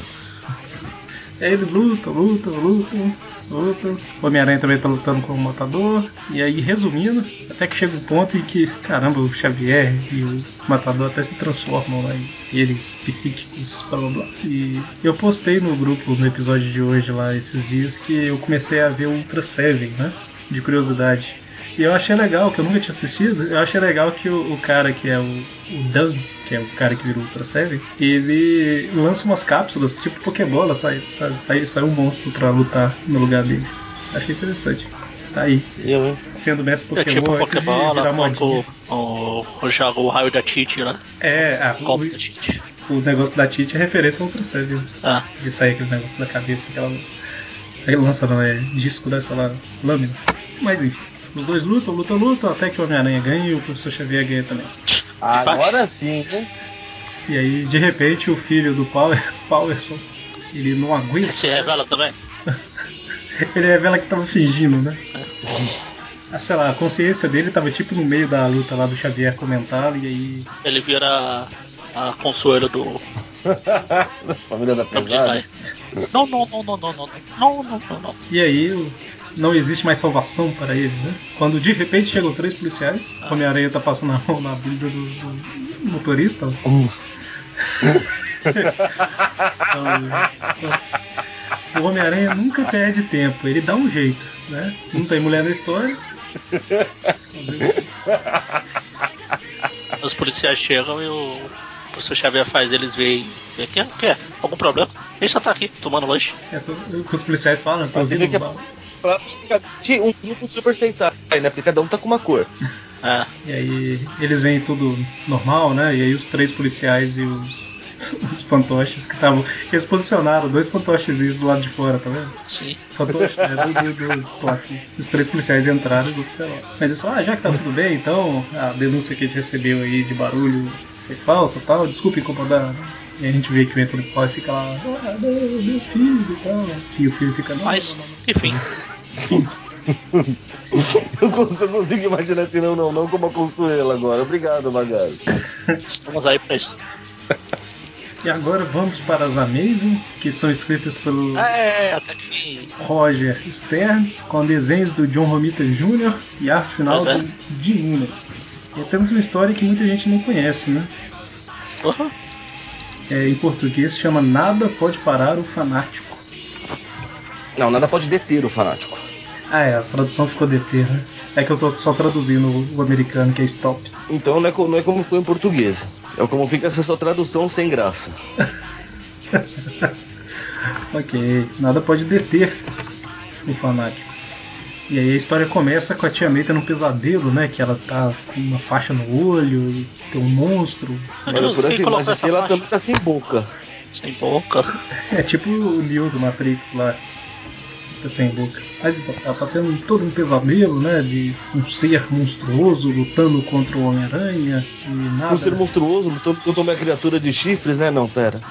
E aí eles lutam, lutam, lutam. Lutam. O Homem-Aranha também tá lutando com o Matador. E aí, resumindo, até que chega um ponto em que, caramba, o Xavier e o Matador até se transformam lá em seres psíquicos, blá blá blá. E eu postei no grupo, no episódio de hoje lá, esses dias, que eu comecei a ver o Ultra Seven, né? De curiosidade. E eu achei legal, que eu nunca tinha assistido, eu achei legal que o, o cara que é o, o Dan, que é o cara que virou Ultra Seven, ele lança umas cápsulas, tipo Pokébola, sai, sai, sai, sai um monstro pra lutar no lugar dele. Achei interessante. Tá aí. Eu, hein? Sendo mestre É Pokémon tipo antes de Pokébola, o, o, joga o raio da Titi lá. É, ah, Golpe da Titi. o, o negócio da Tite é referência ao Ultra Seven. Ah, De sair aquele negócio da cabeça que ela lança. Aí lança não, é disco dessa lá, lâmina. Mas enfim. Os dois lutam, lutam, lutam, até que o Homem-Aranha ganha e o Professor Xavier ganha também. Agora sim, hein? E aí, de repente, o filho do Power, Powerson, ele não aguenta. se revela também. Ele revela que tava fingindo, né? Ah, Sei lá, a consciência dele tava tipo no meio da luta lá do Xavier comentá-lo e aí. Ele vira a, a consuelo do Família da pesada. Não, não, não, não, não, não, não, não, não, não. E aí o- não existe mais salvação para ele, né? Quando de repente chegam três policiais, o Homem-Aranha tá passando a mão na bunda do, do motorista. Então, o Homem-Aranha nunca perde tempo, ele dá um jeito, né? Não tem mulher na história. Os policiais chegam e o professor Xavier faz eles verem. O que é? Que é? Algum problema? Ele só tá aqui tomando lanche. É o que os policiais falam, tô Pra ficar tinha um grupo de Super Sentai, né? Porque cada um tá com uma cor. É. E aí eles veem tudo normal, né? E aí os três policiais e os, os fantoches que estavam. Eles posicionaram dois fantochezinhos do lado de fora, tá vendo? Sim. Fantoche, né? Do, do, dos plaques. Os três policiais entraram e os outros ficaram lá. Mas eles falaram, ah, já que tá tudo bem, então a denúncia que a gente recebeu aí de barulho foi falsa e tal, desculpa incomodar. E a gente vê que o Anthony Paul fica lá, ah, meu filho e tal. E o filho fica, não, Mas, não, não, não. enfim. Eu consigo, eu consigo imaginar assim, não, não, não como a Consuelo agora. Obrigado, Magari. Vamos aí pra isso. E agora vamos para as Amazing, que são escritas pelo É, até que. Roger Stern, com desenhos do John Romita Jr. e arte final é. do Mooney. E temos uma história que muita gente não conhece, né? Uhum. É, em português chama Nada Pode Parar o Fanático. Não, nada pode deter o fanático. Ah, é, a tradução ficou deter, né? É que eu tô só traduzindo o, americano, que é stop. Então não é, não é como foi em português. É como fica essa sua tradução sem graça. Ok, nada pode deter o fanático. E aí a história começa com a tia May tendo um pesadelo, né? Que ela tá com uma faixa no olho e tem um monstro. Olha, por essa imagem essa aqui, ela também tá sem boca. Sem boca. É tipo o Neo do Matrix lá. Tá sem boca. Mas ela tá tendo todo um pesadelo, né? De um ser monstruoso lutando contra o Homem-Aranha e nada. Um ser monstruoso lutando contra uma criatura de chifres, né? Não, pera.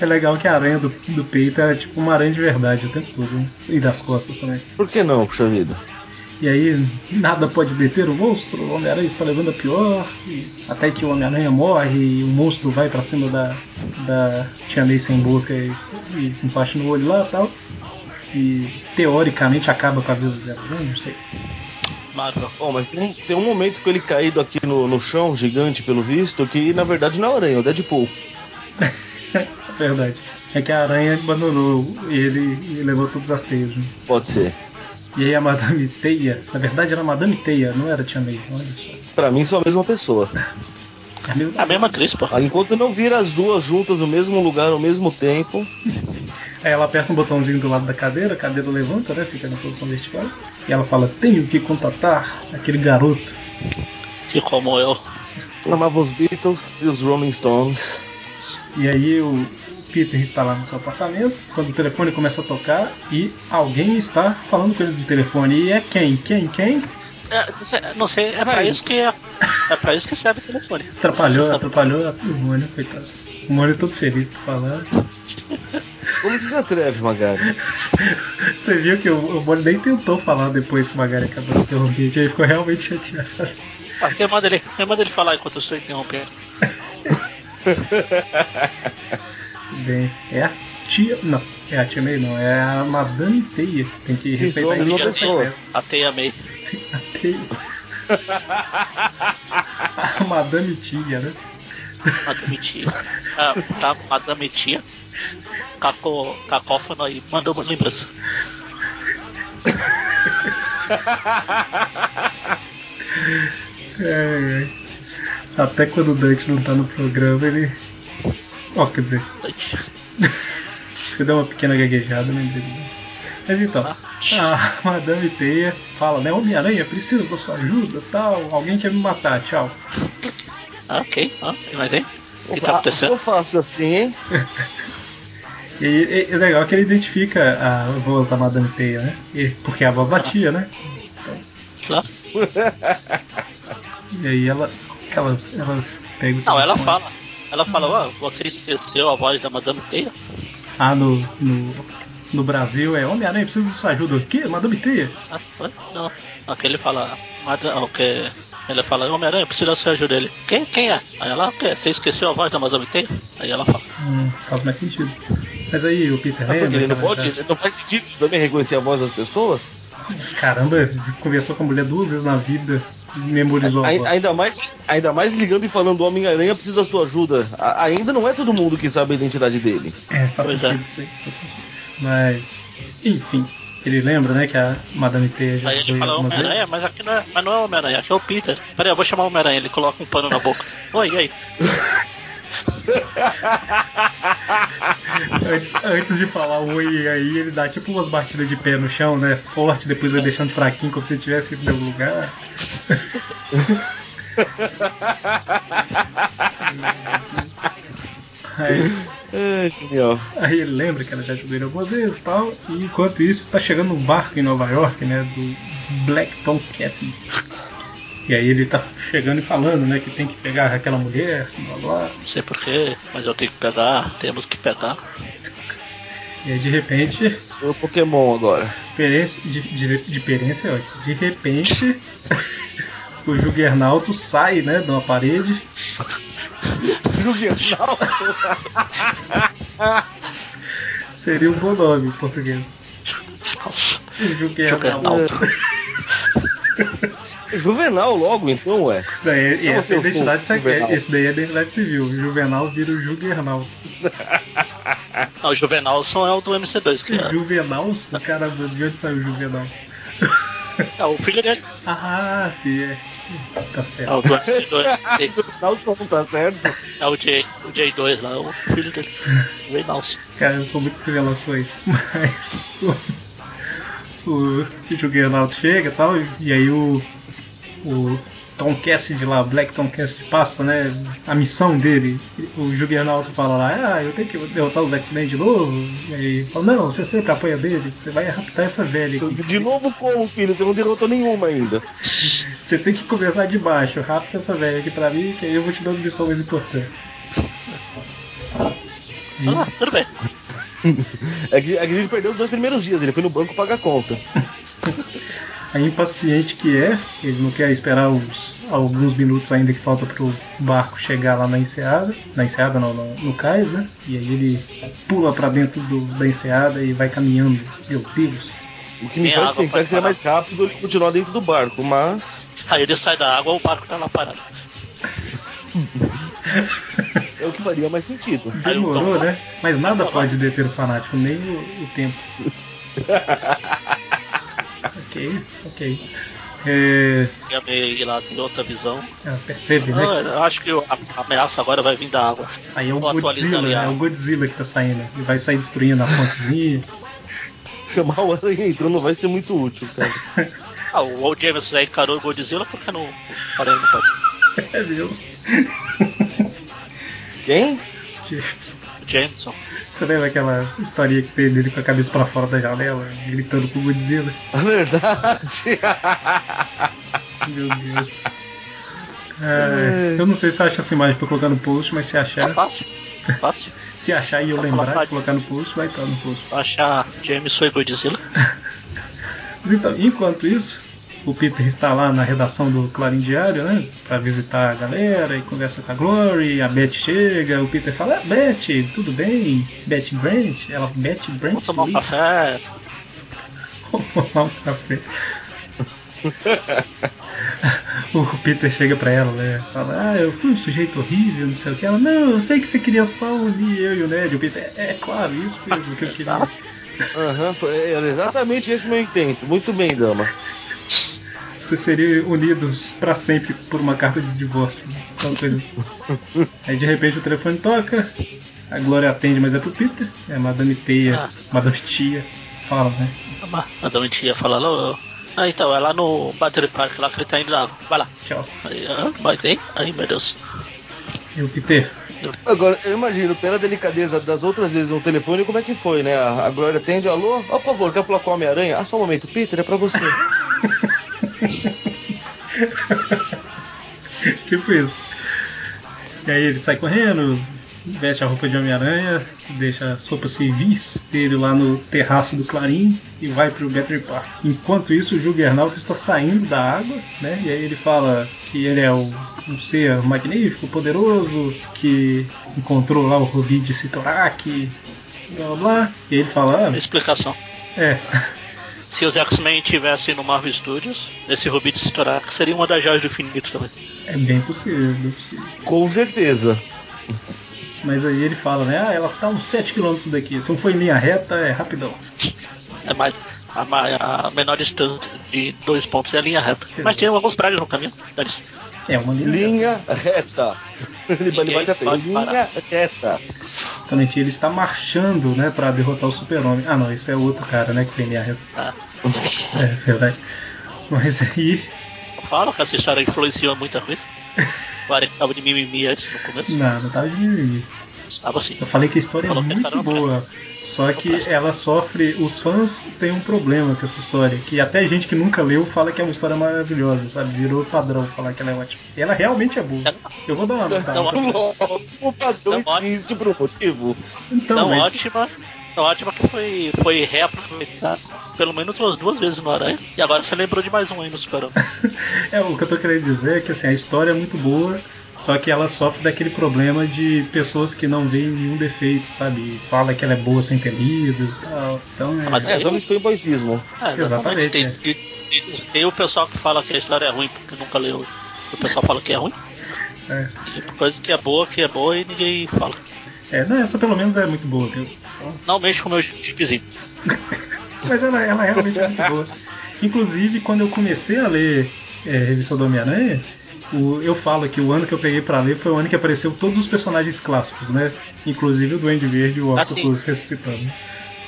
É legal que a aranha do, do peito é tipo uma aranha de verdade o tempo todo, né? E das costas também. Por que não, puxa vida? E aí, nada pode deter o monstro, o Homem-Aranha está levando a pior, e até que o Homem-Aranha morre e o monstro vai pra cima da, da Tia May sem boca e, e faixa no olho lá e tal. E teoricamente acaba com a vida dela, né? Não sei. Marvel. Bom, mas tem um, tem um momento com ele caído aqui no, no chão, gigante pelo visto, que na verdade não é o aranha, é o Deadpool. É verdade. É que a aranha abandonou ele e levou todas as teias. Né? Pode ser. E aí a Madame Teia, na verdade era Madame Teia, não era Tia May, olha só. Pra mim são a mesma pessoa. É meio- A mesma atriz, pô. Ah, Enquanto não vira as duas juntas no mesmo lugar ao mesmo tempo, Aí ela aperta um botãozinho do lado da cadeira, a cadeira levanta, né? Fica na posição vertical. E ela fala: Tenho que contatar aquele garoto. Que como eu. amava os Beatles e os Rolling Stones. E aí o Peter está lá no seu apartamento, quando o telefone começa a tocar e alguém está falando com ele no telefone. E é quem? Quem? Quem? É, não sei, é pra isso que é. É pra isso que serve o telefone. Atrapalhou, atrapalhou o Mônio, coitado. O Mônio todo feliz por falar. Como você se atreve, Magari? Você viu que o, o Mônio nem tentou falar depois que o Magari acabou de interromper, aí ficou realmente chateado. Ah, quem manda ele, quem manda ele falar enquanto eu estou interrompendo? Bem, é a tia. Não, é a tia May, não, é a Madame Teia. Tem que respeitar isso. uma pessoa. A Teia May. A Teia. a Madame Tia, né? Madame Tia. Ah, tá, Madame Tia. Cacó, cacófono aí, mandou uma lembrança. É, é. Até quando o Dante não tá no programa, ele. Ó, quer dizer, você deu uma pequena gaguejada, né? Mas então, a Madame Teia fala, né? Homem-Aranha, preciso da sua ajuda tal. Alguém quer me matar, tchau. Ah, ok. Ah, mais aí? O que tá Ah, acontecendo? Eu faço assim, hein? E, e- é legal que ele identifica a voz da Madame Teia, né? E- porque a voz batia, né? Claro. E aí ela. Ela, ela pega o Não, ela fala. Ela fala, ó, você esqueceu a voz da Madame Teia? Ah, no, no, no Brasil é Homem-Aranha, preciso de sua ajuda. O quê? Madame Teia? Ah? Não. Aquele fala, Madame, o que? Ele fala, Homem-Aranha, precisa da sua ajuda. Ele, quem, quem é? Aí ela, o quê? Você esqueceu a voz da Madame Teia? Aí ela fala, Hum, faz mais sentido. Mas aí o Peter Ah, lembra. ele não que ela pode, já- não faz sentido também reconhecer a voz das pessoas? Caramba, conversou com a mulher duas vezes na vida e memorizou a voz. Ainda mais, ainda mais ligando e falando o Homem-Aranha precisa da sua ajuda. A- ainda não é todo mundo que sabe a identidade dele. É, faz Pois sentido, sim, faz sentido. Mas, enfim, ele lembra, né, que a Madame Teia já Aí ele foi fala Homem-Aranha, mas aqui não é, mas não é Homem-Aranha, aqui é o Peter. Peraí, eu vou chamar o Homem-Aranha, ele coloca um pano na boca. Oi, e aí? Antes, antes de falar o oi aí, ele dá tipo umas batidas de pé no chão, né? Forte, depois vai deixando fraquinho, como se ele tivesse ido em algum lugar. Aí, É, aí ele lembra que ela já ajudou ele algumas vezes e tal. E enquanto isso, está chegando um barco em Nova York, né? Do Blackton Cassidy. E aí ele tá chegando e falando, né? Que tem que pegar aquela mulher, blá blá. Não sei porquê, mas eu tenho que pegar, temos que pegar. E aí de repente, Sou o Pokémon agora. Perence, de, de, de perence é ótimo. De repente, o Juggernaut sai, né, de uma parede. Juggernaut. Seria um bom nome em português. Nossa, Juggernaut. Juvenal logo, então, ué. Isso daí, Eu essa é identidade Juvenal. secreta. Esse daí é a identidade civil. O Juvenal vira o Juggernaut. não, o Juvenalson é o do MC2, que é, Juvenal? Caramba, de onde saiu o Juvenal? é o filho dele. Ah, sim, é. Tá É certo. o do MC2. Juvenal só não tá certo. É o, J, o J2 lá, é o filho dele. Juvenalson. Cara, eu sou muito revelações. Mas o, o Juggernaut chega e tal, e aí o, o Tom Cassidy lá, Black Tom Cassidy passa, né? A missão dele. O Juggernaut fala lá, ah, eu tenho que derrotar os X-Men de novo. E aí fala, não, você sempre apoia deles, você vai raptar essa velha aqui. De novo como, filho? Você não derrotou nenhuma ainda. Você tem que começar de baixo, rapta essa velha aqui pra mim, que aí eu vou te dando missão mais importante. Ah, tudo bem. É que, é que a gente perdeu os dois primeiros dias. Ele foi no banco pagar a conta. Aí, impaciente que é, ele não quer esperar os, alguns minutos ainda que falta pro barco chegar lá na enseada. Na enseada, não, no, no cais, né? E aí ele pula pra dentro do, da enseada e vai caminhando. Meu Deus. O que me Tem faz pensar que seria parar. mais rápido ele continuar dentro do barco, mas. Aí ele sai da água, o barco tá lá parado. É o que faria mais sentido. Demorou, né? Mas nada pode deter o fanático, nem o, o tempo. ok, ok. É, E a May lá tem outra visão. ela percebe, né? Ah, eu acho que a ameaça agora vai vir da água. Aí é o Vou Godzilla, ali a- é o Godzilla que tá saindo. Ele vai sair destruindo a fontezinha. Chamar o Aranha entrando vai ser muito útil, cara. Ah, o Old Jameson aí encarou o Godzilla, por que não. Parei, não pode. É mesmo. Quem? Jameson. Você lembra aquela historinha que tem dele com a cabeça pra fora da janela, gritando com o Godzilla? A verdade. Meu Deus. É, eu não sei se acha essa imagem pra colocar no post, mas se É achar, fácil. Fácil. se achar e eu Só lembrar colocar- de colocar no post, vai estar no post. Achar Jameson e Godzilla. Então, enquanto isso, o Peter está lá na redação do Clarim Diário, né? Pra visitar a galera e conversa com a Glory, a Beth chega, o Peter fala, ah, Beth, tudo bem? Beth Brant? Ela, Beth Brant? Vamos tomar um café. Vamos tomar um café. o Peter chega pra ela, né? Fala, ah, eu fui um sujeito horrível, não sei o que. Ela, não, eu sei que você queria só unir eu e o Ned. O Peter, é, é claro, isso mesmo que eu queria. Aham, foi era exatamente esse meu intento. Muito bem, dama. Vocês seriam unidos pra sempre por uma carta de divórcio. Uma coisa assim. Aí de repente o telefone toca, a Glória atende, mas é pro Peter. É a Madame Teia, Ah. Madame Tia. Fala, né? A Madame Tia fala, "Alô, ah, então, é lá no Battery Park, lá que ele tá indo lá. Vai lá. Tchau. Aí, ah, vai tem? Aí, meu Deus. E o Peter, Agora, eu imagino, pela delicadeza das outras vezes no telefone, como é que foi, né? A, Glória atende, alô? Ó, por favor, quer falar com o Homem-Aranha? Ah, só um momento, Peter, é pra você. tipo isso. E aí ele sai correndo, veste a roupa de Homem-Aranha, deixa as roupas civis dele lá no terraço do Clarim e vai pro Battery Park. Enquanto isso, o Juggernaut está saindo da água, né? E aí ele fala que ele é o, um ser magnífico, poderoso, que encontrou lá o Rubi de Sitorak, blá blá blá. E ele fala, Explicação. ah, é, Se os X-Men estivessem no Marvel Studios, esse Rubi de Citorak seria uma das joias do infinito também. é bem possível, bem possível. Com certeza. Mas aí ele fala, né? Ah, ela tá uns 7 km daqui. Se não for em linha reta, é rapidão. É mais. A, a menor distância de dois pontos é a linha reta. Mas tem alguns prédios no caminho. É uma linha, Linha reta. Ele, ele bate até. Linha parar. reta. Exatamente, ele está marchando, né, pra derrotar o super-homem. Ah, não, esse é outro cara, né, que tem linha reta. Ah, É, verdade. Mas aí, fala que essa história influenciou muita coisa. Arek tava de mimimi antes no começo. não, não tava de mimimi. Estava assim. Eu falei que a história é Falou que a muito não boa. Só que ela sofre. Os fãs têm um problema com essa história. Que até gente que nunca leu fala que é uma história maravilhosa, sabe? Virou padrão falar que ela é ótima. E ela realmente é boa. Eu vou dar uma nota. Não. O padrão Então, existe por um motivo. Então, Tão mas- ótima. Ótima que foi, foi reaproveitada pelo menos umas duas vezes no Aranha. E agora você lembrou de mais um aí no Super É, o que eu tô querendo dizer é que assim, a história é muito boa, só que ela sofre daquele problema de pessoas que não veem nenhum defeito, sabe? E Fala que ela é boa sem ter lido e tal. Então é. Mas É, jogos foi boicismo. É, Exatamente, Tem, é. tem o pessoal que fala que a história é ruim porque nunca leu. O pessoal fala que é ruim. é. E coisa que é boa, que é boa e ninguém fala. É, não, essa pelo menos é muito boa, viu? Não mexe com o meu chipzinho. Mas ela, ela realmente é muito boa. Inclusive, quando eu comecei a ler é, Revista do Homem-Aranha, o- eu falo que o ano que eu peguei pra ler foi o ano que apareceu todos os personagens clássicos, né? Inclusive o Duende Verde e o Ah, Octopus ressuscitando.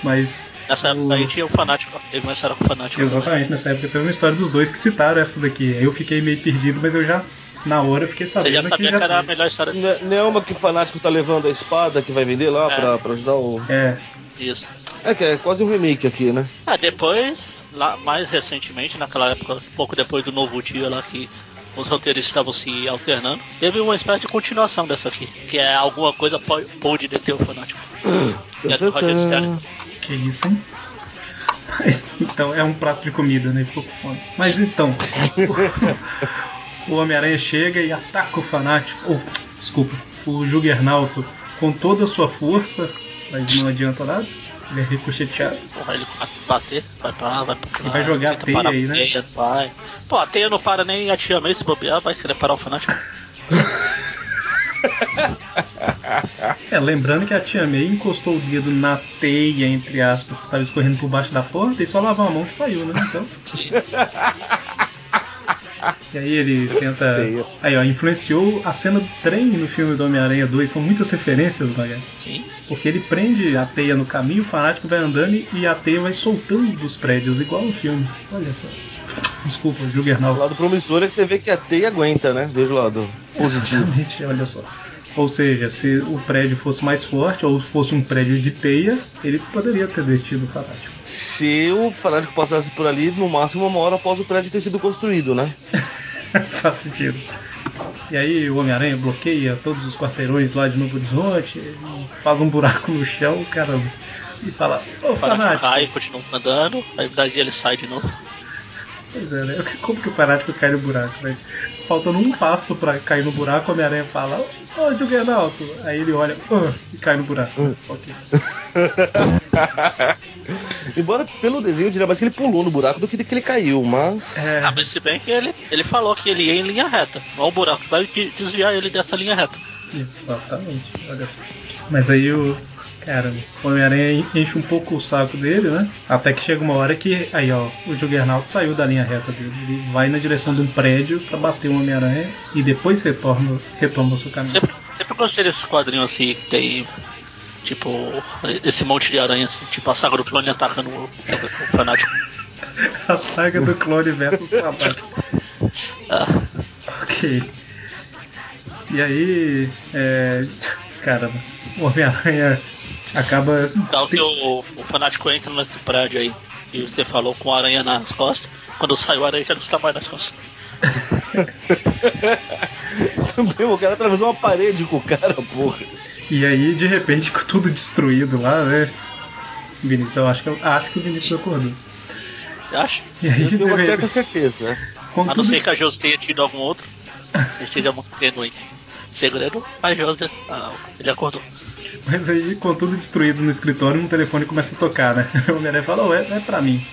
Mas Nessa O- época aí tinha o fanático. Teve uma história com o fanático. também. Exatamente, nessa época teve uma história dos dois que citaram essa daqui. Aí eu fiquei meio perdido, mas eu já, na hora, fiquei Você sabendo já sabia que, já era a melhor história Não é- não é uma que o fanático tá levando a espada que vai vender lá É. pra, pra ajudar o. É, disso. É que é quase um remake aqui, né? Ah, depois, lá, mais recentemente, naquela época, pouco depois do novo dia lá que os roteiros estavam se alternando, teve uma espécie de continuação dessa aqui, que é alguma coisa po- pode deter o fanático. Que é do Roger Stern. que isso, hein? Mas, então, é um prato de comida, né? Ficou com fome. Mas então, o, Homem-Aranha chega e ataca o fanático. Ou, desculpa, o Juggernaut com toda a sua força, mas não adianta nada. Ele é ricocheteado. Porra, ele começa a bater, vai pra lá, vai pra lá. Ele vai jogar a teia aí, né? teia, Vai. Pô, a teia não para nem a tia May se bobear, vai querer parar o fanático. É, lembrando que a tia May encostou o dedo na teia, entre aspas, que estava escorrendo por baixo da porta e só lavou a mão que saiu, né? Então. E aí ele tenta. Aí, ó, influenciou a cena do trem no filme do Homem-Aranha 2. São muitas referências, Maga. Sim. Porque ele prende a teia no caminho, o fanático vai andando e a teia vai soltando dos prédios, igual no filme. Olha só. Desculpa, o O Juggernaut. lado promissor é que você vê que a teia aguenta, né? Veja o lado positivo. Exatamente, olha só. Ou seja, se o prédio fosse mais forte ou fosse um prédio de teia, ele poderia ter detido o fanático. Se o fanático passasse por ali, no máximo uma hora após o prédio ter sido construído, né? Faz sentido. E aí o Homem-Aranha bloqueia todos os quarteirões lá de Novo Horizonte, faz um buraco no chão, caramba. E fala, ô O fanático cai, continua andando, aí daí ele sai de novo. Pois é, né? Como que o fanático cai no buraco, né? Faltando um passo pra cair no buraco, a Homem-Aranha fala, ô oh, Juggernaut! Aí ele olha uh, e cai no buraco. Uh. Ok. Embora pelo desenho eu diria mais que ele pulou no buraco do que que ele caiu, mas. É... Ah, mas se bem que ele, ele falou que ele ia em linha reta. Não o buraco vai desviar ele dessa linha reta. Exatamente, olha. Mas aí o. Cara, o Homem-Aranha enche um pouco o saco dele, né? Até que chega uma hora que. Aí, ó, o Juggernaut saiu da linha reta dele. Ele vai na direção de um prédio para bater o Homem-Aranha e depois retorna, retoma o seu caminho. Sempre, sempre gostei desses quadrinhos assim que tem Tipo, esse monte de aranha, assim, tipo a saga do clone atacando o, o fanático. a saga do clone versus fanático. Ah. Ok. E aí, é. Caramba, o Homem-Aranha acaba. Então, se o, o fanático entra nesse prédio aí e você falou com a aranha nas costas, quando sai o aranha já não está mais nas costas. Também, o cara atravessou uma parede com o cara, porra. E aí, de repente, com tudo destruído lá, né? Vinícius, eu acho que, eu, acho que o Vinícius acordou. Você acha? E aí, eu tenho uma certa certeza. Com a não tudo... ser que a Josi tenha tido algum outro. Você esteja mantendo aí. Segredo, a Josi, ah, ele acordou. Mas aí, com tudo destruído no escritório, um telefone começa a tocar, né? O Homem-Aranha fala, ué, é pra mim.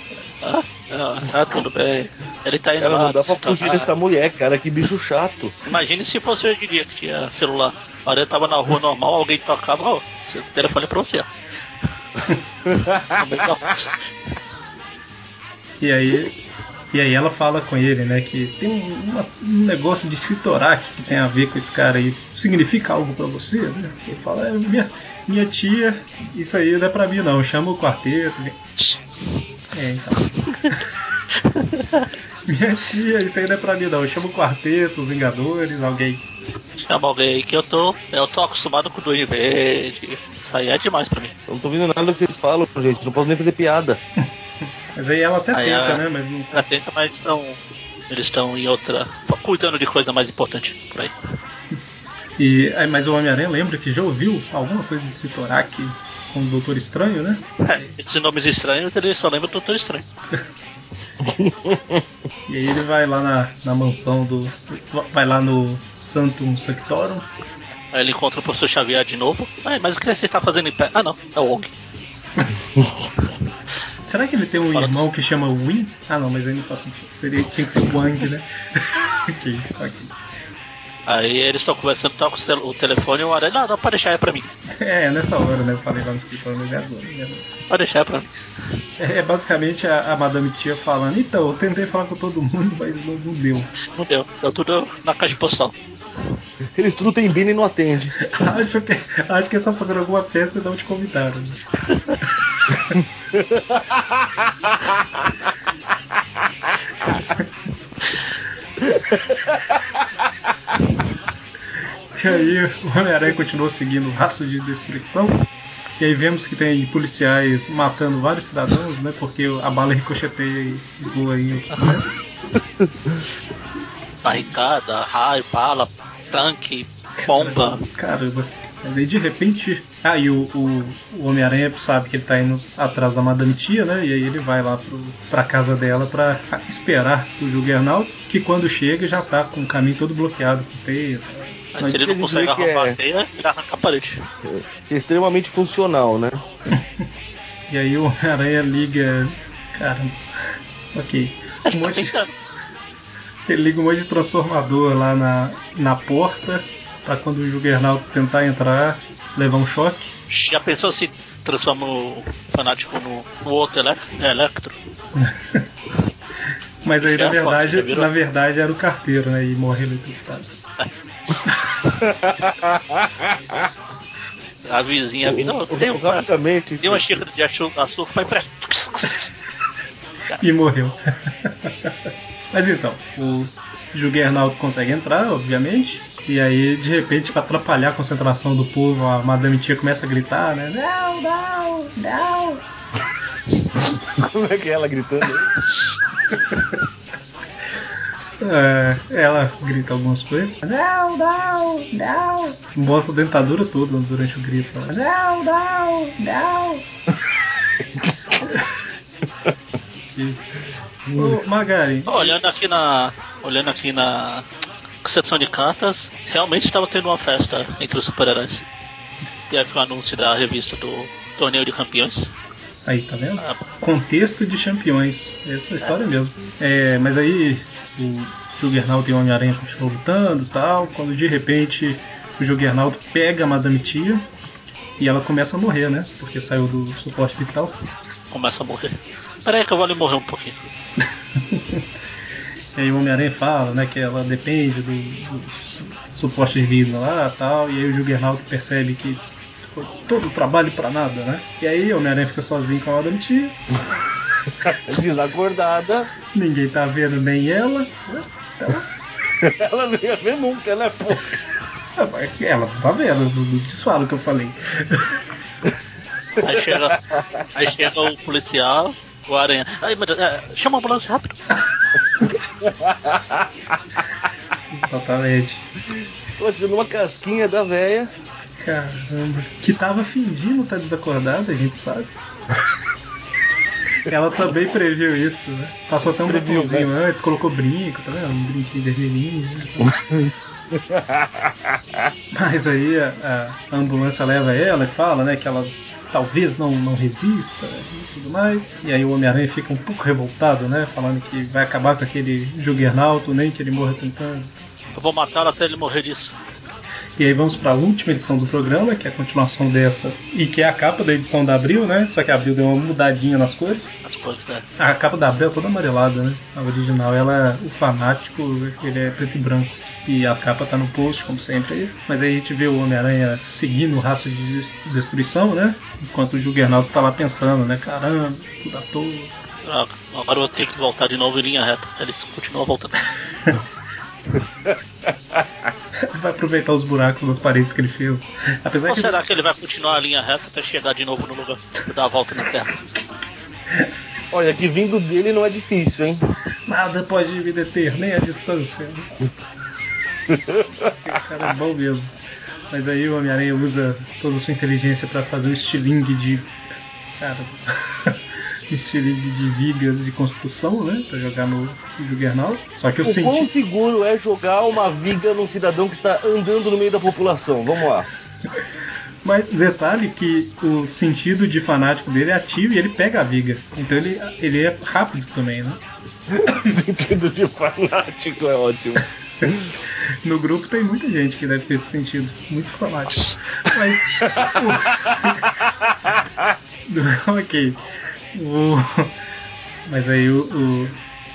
Ah, ah, tá tudo bem. Ele tá indo cara, lá. Não dá pra fugir tá... dessa mulher, cara, que bicho chato. Imagine se fosse hoje em dia que tinha celular. A hora tava na rua normal, alguém tocava, ó, oh, o telefone é pra você. e aí. E aí ela fala com ele, né, que tem um, uma, um negócio de Citorak que tem a ver com esse cara aí. Significa algo para você, né? Ele fala, é, minha, minha tia, isso aí não é pra mim não, chama o quarteto. É, então. Minha tia, isso aí não é pra mim não. Chama o quarteto, os Vingadores, alguém. Chama alguém aí que eu tô. Eu tô acostumado com o Duende Verde. Isso aí é demais pra mim. Eu não tô ouvindo nada do que vocês falam, gente. Não posso nem fazer piada. mas aí ela até aí tenta, ela, né? Mas não. Ela tenta, mas estão. Eles estão em outra. cuidando de coisa mais importante por aí. E, mas o Homem-Aranha lembra que já ouviu alguma coisa de Sitorak com o Doutor Estranho, né? É, esses nomes estranhos ele só lembra do Doutor Estranho. e aí ele vai lá na, na mansão do. Vai lá no Santum Sectorum. Aí ele encontra o professor Xavier de novo. Ah, mas o que você está fazendo em pé? Ah não, é o Wong. Será que ele tem um Fala irmão que chama Win? Ah não, mas aí não faz sentido. Seria, tinha que ser Wang, né? ok, ok. Aí eles estão conversando, toca o telefone e o Aranha, não, não, pode deixar é pra mim. É, nessa hora, né? Eu falei lá no escritório, mas é agora. Né? Pode deixar é pra mim. É, é basicamente a, a, Madame Tia falando, então, eu tentei falar com todo mundo, mas não, não deu. Não deu, deu tudo na caixa postal. Eles tudo tem bina e não atende. acho, que, acho que eles estão fazendo alguma festa e não te convidaram. E aí o Homem-Aranha continua seguindo o rastro de destruição. E aí vemos que tem policiais matando vários cidadãos, né? Porque a bala ricocheteia e voa em né? Barricada, raio, bala, tanque, bomba. Caramba. Mas aí de repente. Ah, e o, o, o Homem-Aranha sabe que ele tá indo atrás da Madame Tia, né? E aí ele vai lá pro, pra casa dela pra esperar o Juggernaut, que quando chega já tá com o caminho todo bloqueado com teia. Mas, Mas se ele não consegue arrancar é... a teia, ele arranca a parede. É extremamente funcional, né? e aí o Homem-Aranha liga. Caramba. Ok. Um monte... Ele liga um monte de transformador lá na, na porta para quando o Juggernaut tentar entrar, levar um choque. Já pensou se transforma o fanático no, no outro Electro? Electro? Mas aí, na verdade, na verdade, era o carteiro, né? E morreu eletrocutado. A vizinha vindo, tem, um, Rapidamente, tem uma xícara de açúcar para emprestar. e morreu. Mas então, o Juggernaut consegue entrar, obviamente. E aí, de repente, para atrapalhar a concentração do povo, a Madame Tia começa a gritar, né? Não, não, não! Como é que é ela gritando? é, ela grita algumas coisas. Não, não, não! Mostra a dentadura toda durante o grito. Não, não, não! Ô, Magari. Olhando aqui na. Olhando aqui na seção de cartas, realmente estava tendo uma festa entre os super-heróis. Teve o anúncio da revista do Torneio de Campeões. Aí, tá vendo? Ah. Contexto de campeões. Essa é história é. mesmo. É, mas aí o Juggernaut e o Homem-Aranha continuam lutando e tal. Quando de repente o Juggernaut pega a Madame Tia e ela começa a morrer, né? Porque saiu do suporte vital. Começa a morrer. Peraí que eu vou ali morrer um pouquinho. e aí o Homem-Aranha fala, né, que ela depende do, do suporte de vida lá tal. E aí o Juggernaut percebe que foi todo o trabalho para nada, né? E aí o Homem-Aranha fica sozinho com a Madame Tia. Desacordada. Ninguém tá vendo nem ela. Né? Então... ela não ia ver nunca, né, pô? Ela não tá vendo, não desfalo o que eu falei. Aí chega, aí chega o policial, o aranha. Aí, mas, é, chama a ambulância rápido. Exatamente. Pô, casquinha da véia. Caramba. Que tava fingindo estar tá desacordada, a gente sabe. Ela também previu isso, né? Passou até um botãozinho né? antes, colocou brinco, tá vendo? Um brinquinho vermelhinho. Né? Mas aí a, a, ambulância leva ela e fala, né, que ela talvez não, não resista e tudo mais. E aí o Homem-Aranha fica um pouco revoltado, né? Falando que vai acabar com aquele Juggernaut, nem que ele morra tentando. Eu vou matá-lo até ele morrer disso. E aí vamos para a última edição do programa, que é a continuação dessa, e que é a capa da edição da Abril, né? Só que a Abril deu uma mudadinha nas cores. As cores, né? A capa da Abril é toda amarelada, né? A original, ela, o fanático, ele é preto e branco. E a capa tá no post, como sempre. Mas aí a gente vê o Homem-Aranha seguindo o rastro de destruição, né? Enquanto o Juggernaut tá lá pensando, né? Caramba, tudo à toa. Ah, agora eu vou ter que voltar de novo em linha reta. Ele continua voltando. vai aproveitar os buracos nas paredes que ele fez. Apesar Ou que será que ele vai continuar a linha reta até chegar de novo no lugar e dar a volta na Terra? Olha, que vindo dele não é difícil, hein? Nada pode me deter, nem a distância. cara é bom mesmo. Mas aí o Homem-Aranha usa toda a sua inteligência para fazer um estilingue de. Cara. Estilingue de vigas de construção, né? Pra jogar no Juggernaut. Só que o, o senti... quão seguro é jogar uma viga num cidadão que está andando no meio da população? Vamos lá. Mas detalhe que o sentido de fanático dele é ativo e ele pega a viga. Então ele, ele é rápido também, né? sentido de fanático é ótimo. No grupo tem muita gente que deve ter esse sentido. Muito fanático. Mas. ok. O... Mas aí o, o,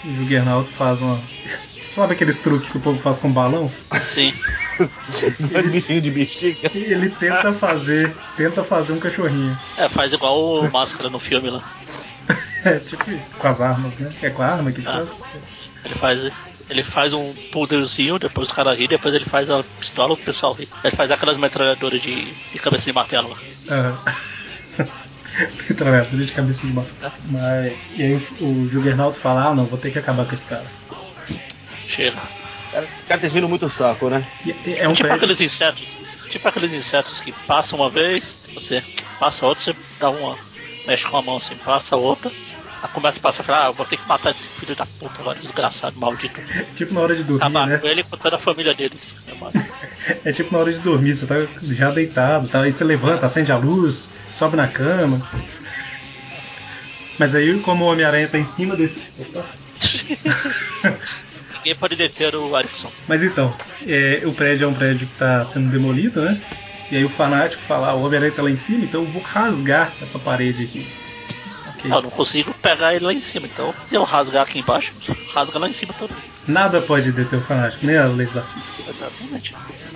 o Juggernaut faz uma. Sabe aqueles truques que o povo faz com balão? Sim. ele, bichinho de bexiga. Ele tenta fazer. Tenta fazer um cachorrinho. É, faz igual o máscara no filme lá. é, tipo isso, com as armas, né? É com a arma que ah, faz. Ele faz. Ele faz um poderzinho, depois os caras riem, depois ele faz a pistola, o pessoal ri. Ele faz aquelas metralhadoras de, de cabeça de martelo lá. Uhum. Metralhadora de cabeça de batata. Mas. E aí o Juggernaut fala: ah, não, vou ter que acabar com esse cara. Chega. Esse cara tá enchendo muito saco, né? E, é um tipo prédio... aqueles insetos. Tipo aqueles insetos que passam uma vez, você passa outra, você dá uma. mexe com a mão assim, passa outra. Aí começa a passar e fala, ah, vou ter que matar esse filho da puta agora, desgraçado, maldito. tipo na hora de dormir. Acabar né? com ele e toda a família dele. é tipo na hora de dormir, você tá já deitado, tá? aí você levanta, acende a luz, sobe na cama. Mas aí, como o Homem-Aranha tá em cima desse. Opa! Ninguém pode deter o Erickson. Mas então, é, o prédio é um prédio que tá sendo demolido, né? E aí o fanático fala, ah, o Homem-Aranha tá lá em cima, então eu vou rasgar essa parede aqui. Okay. Eu não consigo pegar ele lá em cima, então se eu rasgar aqui embaixo, rasga lá em cima também. Nada pode deter o fanático, nem a lei da física. Exatamente.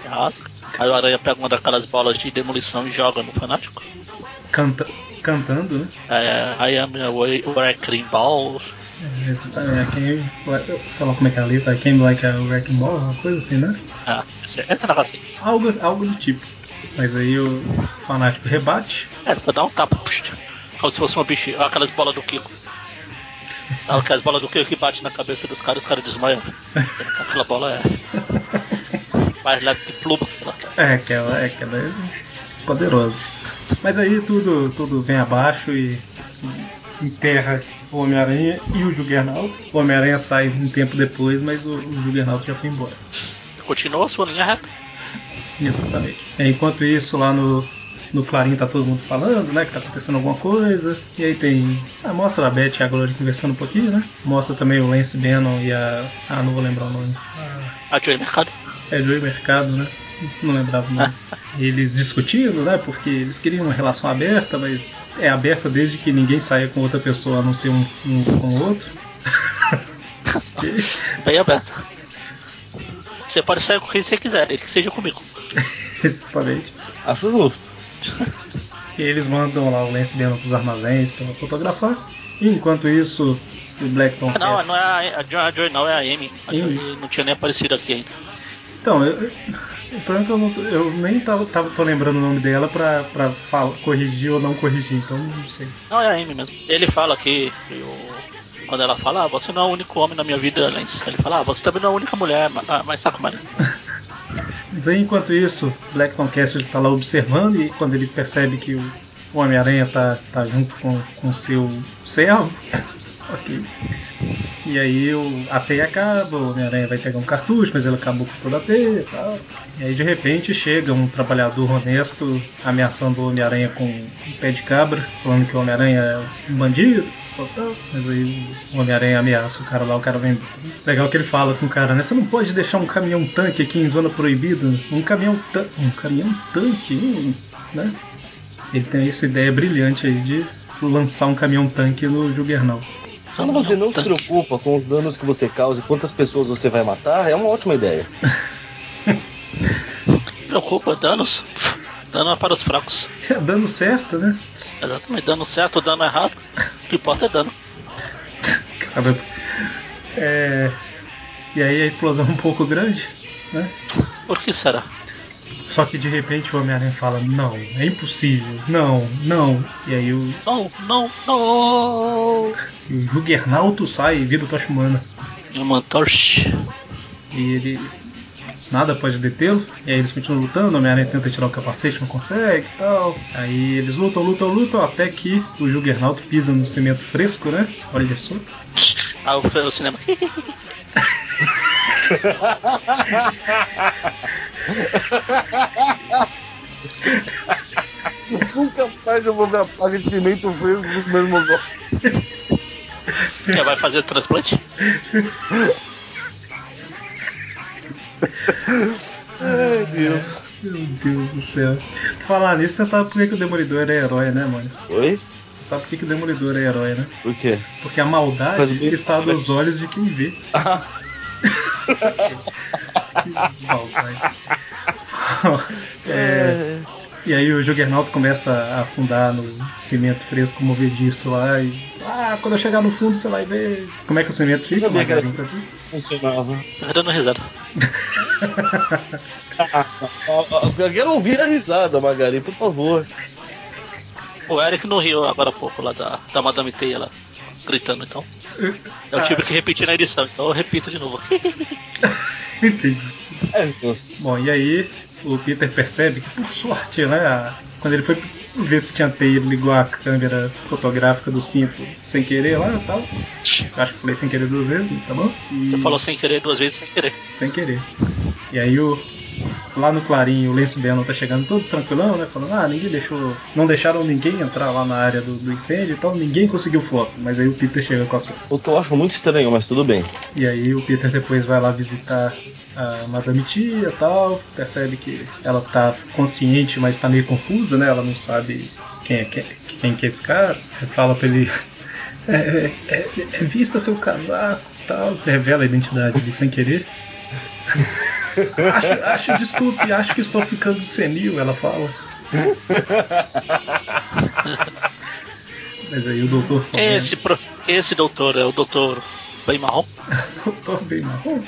Rasga. Aí o Aranha pega uma daquelas bolas de demolição e joga no fanático. Canta, cantando, né? É, I am a wrecking balls. É, exatamente. Quem, sei lá como é que é a letra, quem like a wrecking ball, uma coisa assim, né? Ah, essa, essa é assim. Algo, algo do tipo. Mas aí o fanático rebate. É, só dá um tapa, puxa, como se fosse uma bichinha, aquelas bolas do Kiko. Aquelas bolas do Kiko que bate na cabeça dos caras, os caras desmaiam. Aquela bola é. mais leve que pluma, sei lá. É, aquela, é, aquela é poderosa. Mas aí tudo, tudo vem abaixo e enterra o Homem-Aranha e o Juggernaut. O Homem-Aranha sai um tempo depois, mas o, o Juggernaut já foi embora. Continua a sua linha reta. Exatamente. Enquanto isso, lá no, no Clarim tá todo mundo falando, né? Que tá acontecendo alguma coisa. E aí tem. Ah, mostra a Beth e a Glory conversando um pouquinho, né? Mostra também o Lance Bannon e a. Ah, não vou lembrar o nome. A Joey Mercado. É Joey Mercado, né? Não lembrava o nome. Eles discutindo, né? Porque eles queriam uma relação aberta, mas é aberta desde que ninguém saia com outra pessoa a não ser um, um com o outro. Bem aberta. Você pode sair com quem você quiser, que seja comigo. Exatamente. Acho justo. E eles mandam lá o Lance Bannon pros armazéns pra fotografar. E enquanto isso, o Blackton. Ah, Não, não é a, a a Joy, não, é a Amy. A Amy. Joy não tinha nem aparecido aqui ainda. Então, eu, eu- o problema é eu, não eu nem tava, tava, tô lembrando o nome dela pra, pra fal- corrigir ou não corrigir, então não sei. Não, é a Amy mesmo. Ele fala que o- quando ela fala, ah, você não é o único homem na minha vida, Lance. Ele fala, ah, você também não é a única mulher, ah, mas saco, mano. Mas aí, enquanto isso, Blackton Castle tá lá observando e quando ele percebe que o, Homem-Aranha tá, tá junto com o seu servo, ok. E aí o, a teia acaba, o Homem-Aranha vai pegar um cartucho, mas ele acabou com toda a teia e tal. E aí de repente chega um trabalhador honesto ameaçando o Homem-Aranha com um pé de cabra, falando que o Homem-Aranha é um bandido, mas aí o Homem-Aranha ameaça o cara lá, o cara vem. Legal que ele fala com o cara, né? Você não pode deixar um caminhão tanque aqui em zona proibida. Um caminhão tanque. Um caminhão tanque, né? Ele tem essa ideia brilhante aí de lançar um caminhão tanque no Juggernaut. Quando você não se Tanque. preocupa com os danos que você causa e quantas pessoas você vai matar, é uma ótima ideia. Preocupa, danos. Dano é para os fracos. É dando certo, né? Exatamente, dano certo, dano errado. O que importa é dano. Caramba. É... E aí a explosão é um pouco grande, né? Por que será? Só que de repente o Homem-Aranha fala, não, é impossível, não, não. E aí o, Não, não, não! e o Juggernaut sai e vira o Tocha Humana. Human Torch. E ele. Nada pode detê-lo. E aí eles continuam lutando, o Homem-Aranha tenta tirar o capacete, não consegue e tal. Aí eles lutam, lutam, lutam, até que o Juggernaut pisa no cimento fresco, né? Olha só. Ah, o, o cinema. Nunca mais eu vou ver a placa de cimento fresco nos mesmos olhos. Quer vai fazer transplante? Ai, Deus. Meu Deus do céu. Falar nisso, você sabe por que, que o Demolidor é herói, né, mano? Oi? Você sabe por que, que o Demolidor é herói, né? Por quê? Porque a maldade está nos olhos de quem vê. Ah. É, e aí o Juggernaut começa a afundar no cimento fresco movediço lá e. Ah, quando eu chegar no fundo você vai ver. Como é que o cimento fica? sabia que era isso? funcionava. Tá dando risada. Eu quero ouvir a risada, Magari, por favor. O Eric não riu agora há pouco lá da, da Madame Teia lá, gritando então. Eu tive que repetir na edição, então eu repito de novo. Entendi. É justo. Bom, e aí o Peter percebe que, por sorte, né? a- Quando ele foi ver se tinha teia, ele ligou a câmera fotográfica do cinto sem querer lá e tal. Acho que falei sem querer duas vezes, mas tá bom? E... Você falou sem querer duas vezes sem querer. Sem querer. E aí o. Lá no Clarinho, o Lance Bannon tá chegando todo tranquilão, né? Falando, ah, ninguém deixou. Não deixaram ninguém entrar lá na área do, do incêndio, então ninguém conseguiu foto. Mas aí o Peter chega com as fotos. O que eu acho muito estranho, mas tudo bem. E aí o Peter depois vai lá visitar a Madame Tia e tal, percebe que ela tá consciente, mas tá meio confusa, né? Ela não sabe quem é quem, quem que é esse cara. Fala pra ele. É, é, é, é vista seu casaco e tal. Revela a identidade dele sem querer. acho, acho, desculpe, acho que estou ficando senil, ela fala. Mas aí o doutor Quem é esse, pro- esse doutor? É o doutor bem marrom? Doutor bem marrom.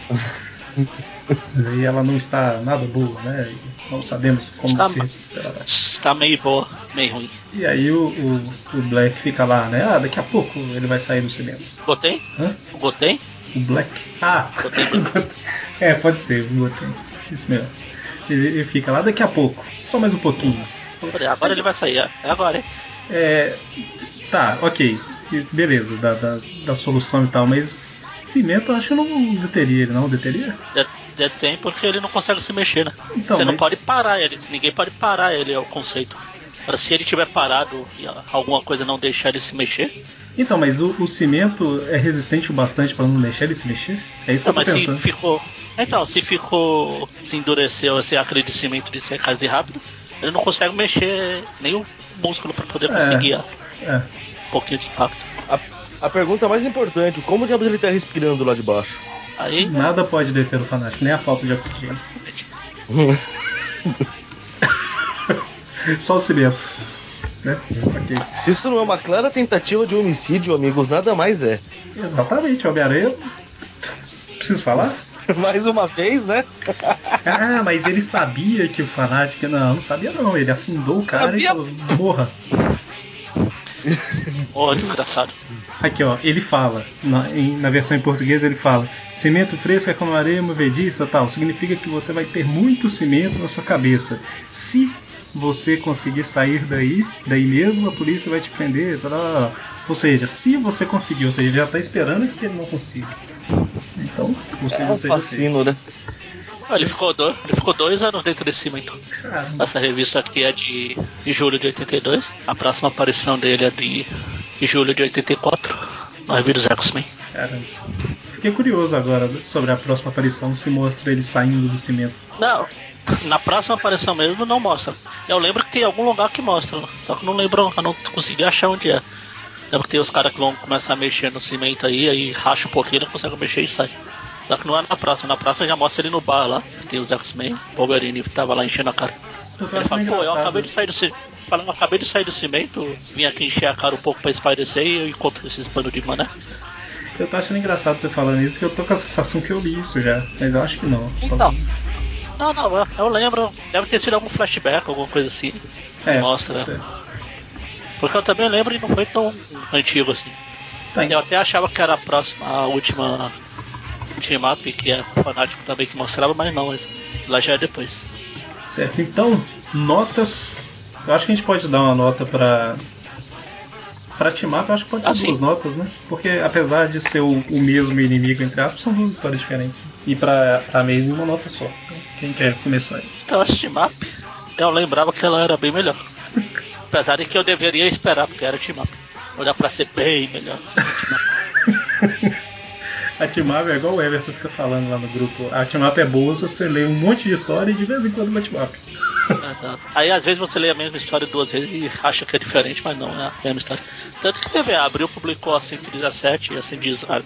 Aí ela não está nada boa, né? E não sabemos como Está se recuperará. Está meio boa, meio ruim. E aí o, o, o Black fica lá, né? Ah, daqui a pouco ele vai sair do cinema. Gotei? Hã? Gotei? O Black? Ah! Gotei. é, pode ser, o Gotei. Isso mesmo. Ele, ele fica lá daqui a pouco, só mais um pouquinho. Agora ele vai sair, é agora, hein? É, tá, ok. Beleza, da, da, da solução e tal, mas cimento eu acho que não deteria ele, não deteria? Detém porque ele não consegue se mexer, né? Então, Você não mas- pode parar ele, ninguém pode parar ele, é o conceito. Agora, se ele tiver parado e alguma coisa não deixar ele se mexer, Então, mas o, o cimento é resistente o bastante pra não deixar ele se mexer? É isso que não, eu tô mas se pensando. ficou. Então, se ficou. Se endureceu esse acreditamento de ser quase rápido, ele não consegue mexer nenhum músculo pra poder É. conseguir É. um pouquinho de impacto. A, a pergunta mais importante: como diabos ele tá respirando lá de baixo? Aí. Nada pode deter o fanático, nem a falta de oxigênio. Só o cimento. Né? Ok. Se isso não é uma clara tentativa de homicídio, amigos, nada mais é. Exatamente, Homem-Aranha. Preciso falar? Mais uma vez, né? Ah, mas ele sabia que o fanático. Não, não sabia não. Ele afundou o cara Sabia? e falou: morra. Ó, desgraçado. Aqui, ó, ele fala, na, em- na versão em português ele fala: cimento fresco é como areia movediça, tal. Significa que você vai ter muito cimento na sua cabeça. Se você conseguir sair daí, daí mesmo, a polícia vai te prender. Tal, tal. Ou seja, se você conseguir, ou seja, ele já tá esperando que ele não consiga. Então, você É um fascino, né? Ele ficou, dois, ele ficou dois anos dentro desse cimento. Caramba. Essa revista aqui é de, de julho de 82. A próxima aparição dele é de, de julho de 84. Na revista dos X-Men. Caramba. Fiquei curioso agora sobre a próxima aparição, se mostra ele saindo do cimento. Não, na próxima aparição mesmo não mostra. Eu lembro que tem algum lugar que mostra, só que não lembro, eu não consegui achar onde é. Lembro que tem os caras que vão começar a mexer no cimento aí, aí racha um pouquinho, não consegue mexer e sai. Só que não é na próxima, na próxima já mostra ele no bar lá, que tem os X-Men, Wolverine tava lá enchendo a cara. Ele fala, pô, eu acabei de sair do cimento. Fala, eu acabei de sair do cimento, vim aqui encher a cara um pouco pra espairecer e eu encontro esses panos de mané. Eu tô achando engraçado você falando isso, que eu tô com a sensação que eu li isso já, mas eu acho que não. Então. Não, não, eu, eu lembro, deve ter sido algum flashback, alguma coisa assim. é, mostra. Porque eu também lembro e não foi tão antigo assim. Tá, Eu até achava que era a próxima, a última team up, que é fanático também que mostrava, mas não, lá já é depois. certo. Então, notas. Eu acho que a gente pode dar uma nota pra. Pra Timap, eu acho que pode ser Ah, sim. duas notas, né? Porque apesar de ser o, o mesmo inimigo, entre aspas, são duas histórias diferentes. E pra, Amazing, uma nota só. Então, Quem quer começar aí? Então a team up, eu lembrava que ela era bem melhor. Apesar de que eu deveria esperar, porque era team up. Olhar pra ser bem melhor. A Timap é igual o Everton fica falando lá no grupo. A Timap é boa se você lê um monte de história e de vez em quando uma Timap. Aí às vezes você lê a mesma história duas vezes e acha que é diferente, mas não é a mesma história. Tanto que você vê, a Abril publicou a 117 e a 110 a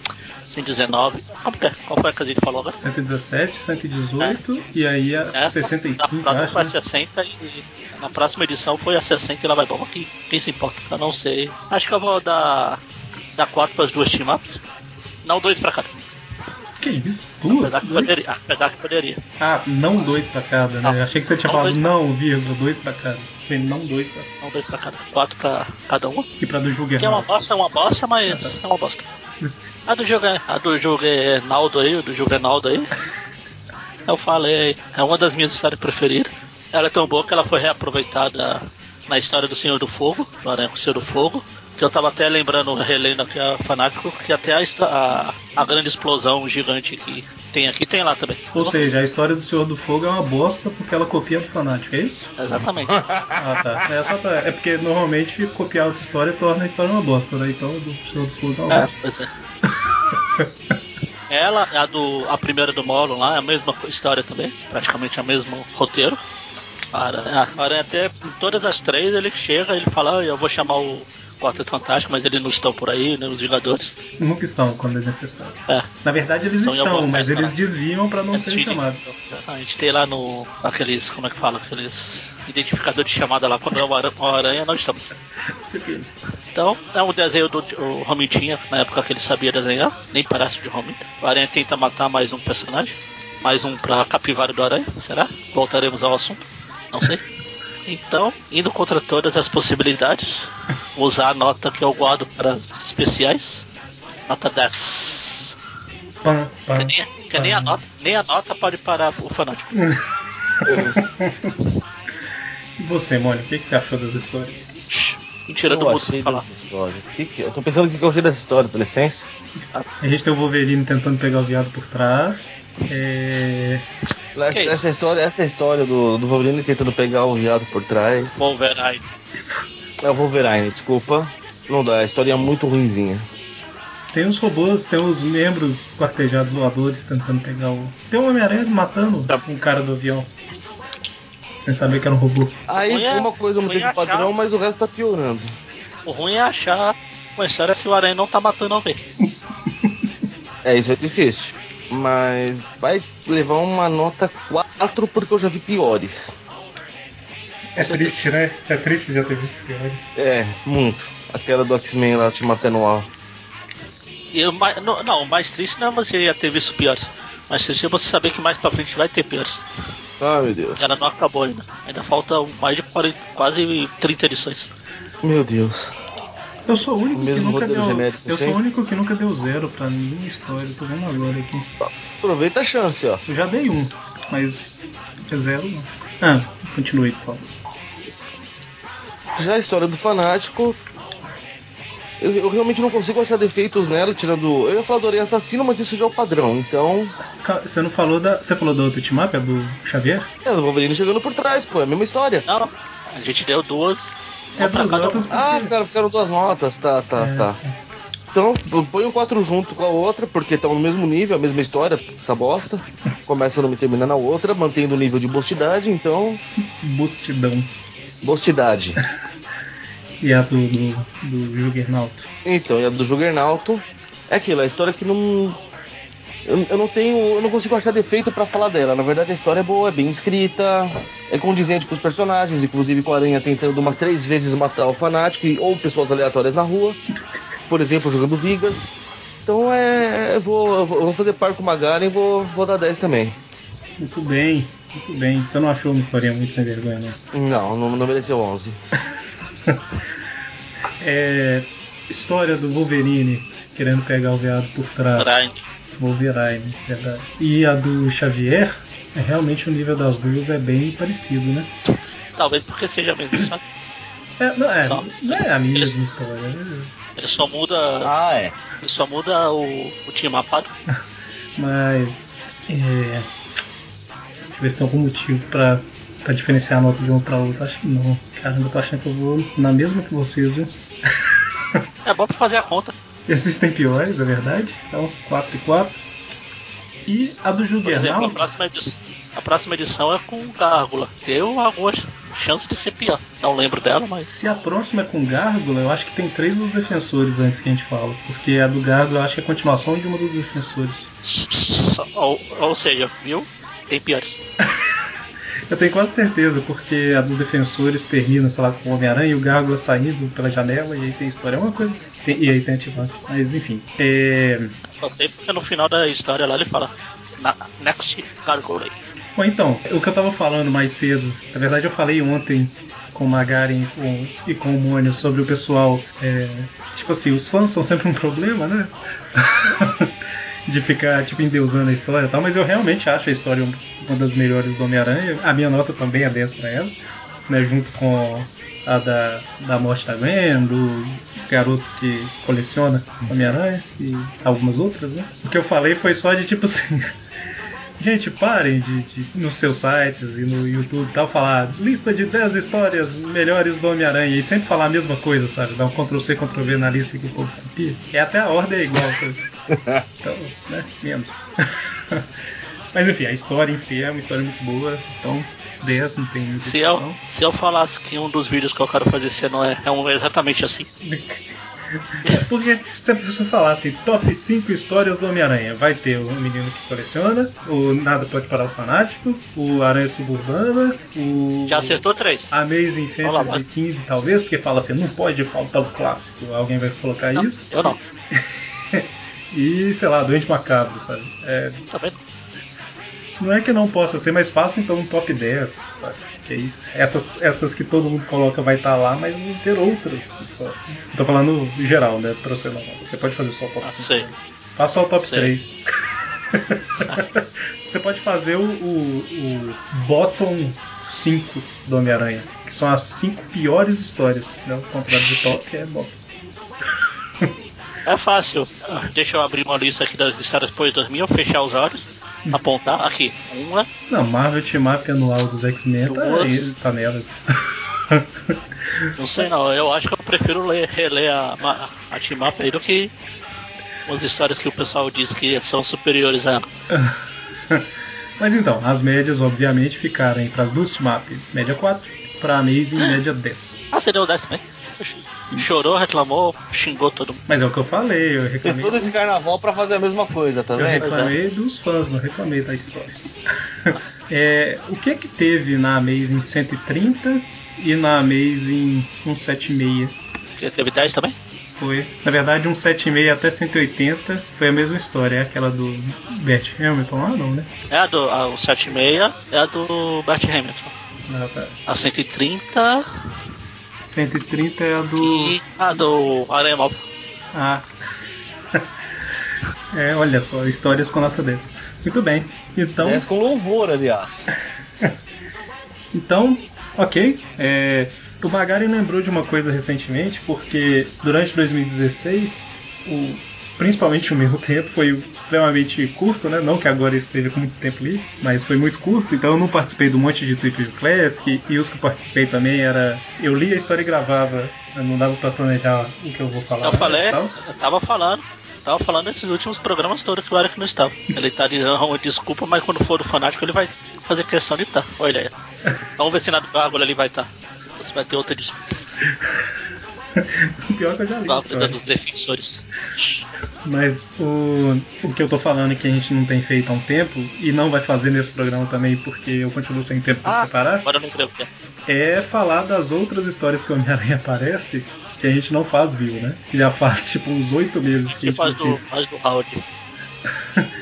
119. Qual é? Qual foi a que a gente falou agora? 117, 118 e aí a Essa 65, na acho. foi a Né? 60 e na próxima edição foi a 60 e lá vai bom aqui. Quem se importa? Eu não sei. Acho que eu vou dar, dar 4 para as duas team ups. Não dois para cada. Que isso? Duas? Apesar que Dois? poderia. Apesar que poderia. Ah, não dois pra cada, né? Não. Achei que você tinha Não falado dois pra- não, vírgula, dois pra cada. Falei, Não dois pra Não dois para cada. 4 para cada uma. E pra do Que é uma bosta, é uma bosta, mas Ah, tá. é uma bosta. A do Juge- a do Jugenaldo aí, do Juvenaldo aí. Eu falei, é uma das minhas histórias preferidas. Ela é tão boa que ela foi reaproveitada na história do Senhor do Fogo, do Aranha com o Senhor do Fogo. Que eu tava até lembrando, relendo aqui a fanático, que até a, a, a grande explosão gigante que tem aqui tem lá também. Ou seja, a história do Senhor do Fogo é uma bosta porque ela copia do fanático, é isso? Exatamente. Ah, tá. É, só pra... é porque normalmente copiar outra história torna a história uma bosta, né? Então do Senhor do Fogo é uma É, bosta. pois é. Ela, a, do, a primeira do Molo lá, é a mesma história também, praticamente é o mesmo roteiro. A Aranha, a Aranha até em todas as três ele chega ele fala, ah, eu vou chamar o Quarteto Fantástico, mas eles não estão por aí, né, os Vingadores. Nunca estão quando é necessário. É, Na verdade eles Então, estão, algumas mas eles lá. desviam pra não eles serem chamados. A gente tem lá no. aqueles, como é que fala? Aqueles identificadores de chamada lá, quando é o Aranha, não estamos. Tipo. Então, é um desenho do o Romin tinha, na época que ele sabia desenhar, nem parece de Romin. O Aranha tenta matar mais um personagem, mais um pra capivara do Aranha, será? Voltaremos ao assunto, não sei. Então, indo contra todas as possibilidades, vou usar a nota que eu guardo para as especiais. Nota 10. Pam, pam. Que nem, que nem a nota, nem a nota pode parar o fanático. E você, Mônica, o que, que você achou das histórias? Mentira eu falar. dessa história. Que que- eu tô pensando o que que eu achei dessa história, dá licença. A gente tem o Wolverine tentando pegar o viado por trás. É... Essa, essa história, essa história do, do Wolverine tentando pegar o viado por trás. Wolverine. É o Wolverine, desculpa. Não dá, a história é muito ruinzinha. Tem os robôs, tem os membros quartejados voadores tentando pegar o. Tem um Homem-Aranha matando Tá. um cara do avião. Sem saber que era um robô. Aí é- uma coisa manteve é o padrão, mas o resto tá piorando. O ruim é achar uma história que o Aranha não tá matando alguém. É, isso é difícil. Mas vai levar uma nota 4 porque eu já vi piores. É triste, né? É triste já ter visto piores. É, muito. Aquela do X-Men lá, Ultimate Anual. E o mais, não, não, o mais triste não é você já ter visto piores. Mas triste é você saber que mais pra frente vai ter piores. Ai meu Deus. Ela não acabou ainda. Ainda falta mais de 40, quase 30 edições. Meu Deus. Eu sou o único O mesmo que nunca deu. genérico eu sou sempre. o único que nunca deu zero pra nenhuma história. Tô vendo agora aqui. Aproveita a chance, ó. Eu já dei um, mas tinha zero não. Ah, continue, por favor. Já a história do fanático. Eu, eu realmente não consigo achar defeitos nela, tirando. Eu ia falar do Aranha Assassino, mas isso já é o padrão. Então. Você não falou da. Você falou do outro team up, é do Xavier? É o Wolverine chegando por trás, pô, é a mesma história. Não, não. A gente deu duas. É duas cada notas um. porque- Ah, ficaram, ficaram duas notas, tá, tá, É. tá. Então, põe o 4 junto com a outra, porque estão no mesmo nível, a mesma história, essa bosta. Começa numa e termina na outra, mantendo o nível de bostidade, então. Bustidão. Bostidade. E a do, do, do Juggernaut. Então, e a do Juggernaut é aquilo, a história que não. Eu, eu não tenho. Eu não consigo achar defeito pra falar dela. Na verdade, a história é boa, é bem escrita, é condizente com os personagens, inclusive com a Aranha tentando umas três vezes matar o fanático ou pessoas aleatórias na rua. Por exemplo, jogando Vigas. Então é. Eu vou, eu vou eu vou fazer par com o Magaren e vou, vou dar 10 também. Muito bem, muito bem. Você não achou uma historinha muito sem vergonha, né? Não, não, não mereceu 11. É. História do Wolverine querendo pegar o veado por trás. Brian. Wolverine, verdade. E a do Xavier, é realmente o nível das duas é bem parecido, né? Talvez porque seja a mesma história. É, não, é, Só. não é a mesma história. né? Ele só muda. Ah, é. Ele só muda o, o time mapado. Mas. É, deixa eu ver se tem algum motivo pra, pra diferenciar a nota de uma pra outra. Acho que não. Caramba, eu tô achando que eu vou na mesma que vocês, viu? É bom pra fazer a conta. Existem piores, é verdade. Então, 4 e 4. E a do Por exemplo, a próxima edição, a próxima edição é com Gárgula. Deu alguma chance de ser pior. Não lembro dela, mas. Se a próxima é com Gárgula, eu acho que tem três dos defensores antes que a gente fala. Porque a do Gárgula eu acho que é a continuação de uma dos defensores. Ou, ou seja, viu? Tem piores. Eu tenho quase certeza, porque a dos defensores termina, sei lá, com o Homem-Aranha e o Gárgula saindo pela janela e aí tem história. É uma coisa assim. Tem- e aí tem ativante. Mas enfim. É... Só sei porque no final da história lá ele fala. "Na- Next Gárgula. Bom, então, o que eu tava falando mais cedo, na verdade eu falei ontem com o Magaren e com, e com o Mônio sobre o pessoal. é, tipo assim, os fãs são sempre um problema, né? de ficar, tipo, endeusando a história e tal, mas eu realmente acho a história uma das melhores do Homem-Aranha. A minha nota também é 10 pra ela, né? Junto com a da, da morte da Gwen, do garoto que coleciona Homem-Aranha e algumas outras, né? O que eu falei foi só de tipo assim. Gente, parem de, de nos seus sites e no YouTube e tal, falar lista de 10 histórias melhores do Homem-Aranha e sempre falar a mesma coisa, sabe? Dar um Ctrl-C, Ctrl-V na lista que o povo copia. E até a ordem é igual. sabe? Então, né? Menos. Mas enfim, a história em si é uma história muito boa, então 10 não tem Se eu, se eu falasse que um dos vídeos que eu quero fazer esse ano é, é um exatamente assim. Porque se a pessoa falasse top 5 histórias do Homem-Aranha, vai ter o menino que coleciona, o Nada Pode Parar o Fanático, o Aranha Suburbana, o. Já acertou três. Amazing Fantasy mas- 15, talvez, porque fala assim, não pode faltar o clássico, alguém vai colocar Não, isso. eu não. E, sei lá, Doente Macabro, sabe? É, Tá vendo? Não é que não possa ser, mas faça então um top 10, sabe? Que é isso. Essas, essas que todo mundo coloca vai estar lá, mas vão ter outras histórias. Tô falando em geral, né? Pra você não. Você pode fazer só o top Ah, 5. sei. Faça só o top Sei. 3. Você pode fazer o, o, o bottom 5 do Homem-Aranha, que são as 5 piores histórias. Né? O contrário de top é bottom. É fácil. Deixa eu abrir uma lista aqui das histórias depois de 2000, fechar os olhos, apontar. Aqui, uma. Não, Marvel Team Up anual dos X-Men tá, tá nelas. Não sei não, eu acho que eu prefiro ler, reler a, a, a Team Up aí do que umas histórias que o pessoal diz que são superiores a ela. Mas então, as médias obviamente ficaram para as duas Team Up, média 4, para Amazing, média 10. Ah, você deu 10 também? Chorou, reclamou, xingou todo mundo. Mas é o que eu falei, eu Fez reclamei. todo esse carnaval pra fazer a mesma coisa, tá Eu reclamei dos fãs, não reclamei da história. É, o que que teve na Amazing 130 e na Amazing 176? Você teve 10 também? Foi, na verdade, 176 até 180 foi a mesma história, é aquela do Bert Hamilton lá, não, né? É a do a, o 76 é a do Bert Hamilton. A 130 130 é a do. e a do Aranha Móvel. Ah. É, olha só, histórias com nota 10. Muito bem. Então. 10 com louvor, aliás. Então, ok. É, o Magari lembrou de uma coisa recentemente, porque durante 2016, o, principalmente o meu tempo foi extremamente curto, né? Não que agora eu esteja com muito tempo livre, mas foi muito curto, então eu não participei do monte de View Classic, e os que eu participei também era. Eu li a história e gravava, não dava pra planejar o que eu vou falar. Eu falei, e tal. eu tava falando. Tava falando nesses últimos programas todos que o Eric não estava. Ele tá uma desculpa, mas quando for do fanático ele vai fazer questão de estar. Olha aí. Vamos ver se na do Gárgula ele vai estar. Você vai ter outra desculpa. O pior que eu já li. dos defensores. Mas o, o que eu tô falando é que a gente não tem feito há um tempo, e não vai fazer nesse programa também, porque eu continuo sem tempo pra Ah, preparar, agora não creio é. é falar das outras histórias que o Homem-Aranha aparece, que a gente não faz viu, né? Que já faz tipo uns oito meses que a gente faz do, faz do Howard.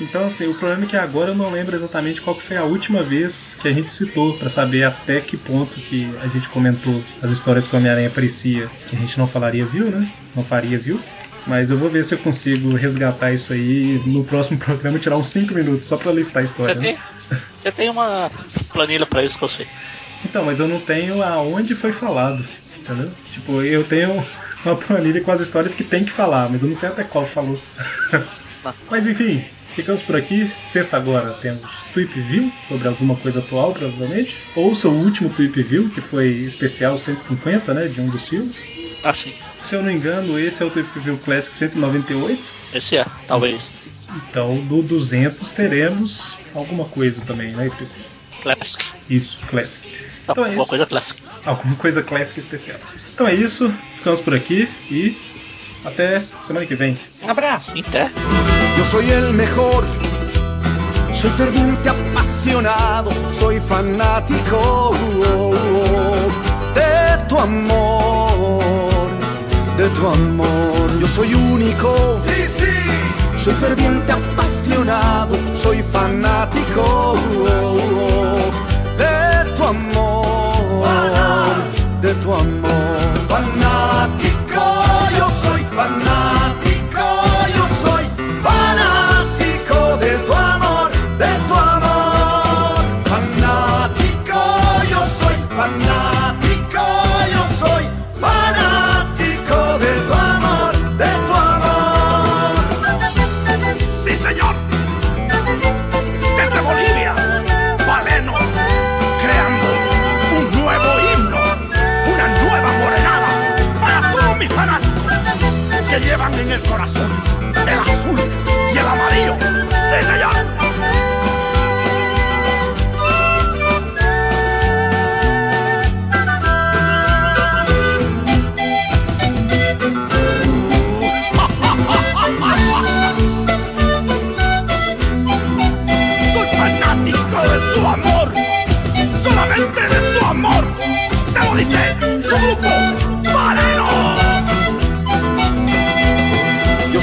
Então, assim, o problema é que agora eu não lembro exatamente qual que foi a última vez que a gente citou, pra saber até que ponto que a gente comentou as histórias que o Homem-Aranha aparecia, que a gente não falaria viu, né? Não faria viu. Mas eu vou ver se eu consigo resgatar isso aí no próximo programa e tirar uns 5 minutos só pra listar a Você história. né? tem, você tem uma planilha pra isso que eu sei. Então, mas eu não tenho aonde foi falado, entendeu? Tipo, eu tenho uma planilha com as histórias que tem que falar, mas eu não sei até qual falou. Tá. mas enfim, ficamos por aqui. Sexta agora temos Tweep View sobre alguma coisa atual, provavelmente. Ouça o último Tweep View, que foi especial 150, né, de um dos filmes. Assim, Se eu não engano, esse é o Tweep View Classic 198. esse é, talvez. Então, do 200 teremos alguma coisa também, né, especial. Classic. Isso, Classic. Tá, Então é alguma isso. coisa clássica. alguma coisa clássica especial. Então é isso, ficamos por aqui e até semana que vem. Um abraço. Até. Yo soy el mejor, soy ferviente apasionado, soy fanático oh, oh, de tu amor, de tu amor. Yo soy único, sí, sí, soy ferviente apasionado, soy fanático de tu amor, de tu amor. Fanático, soy fanático, el azul y el amarillo. Sí, señor. Soy fanático de tu amor, solamente de tu amor. Te lo dice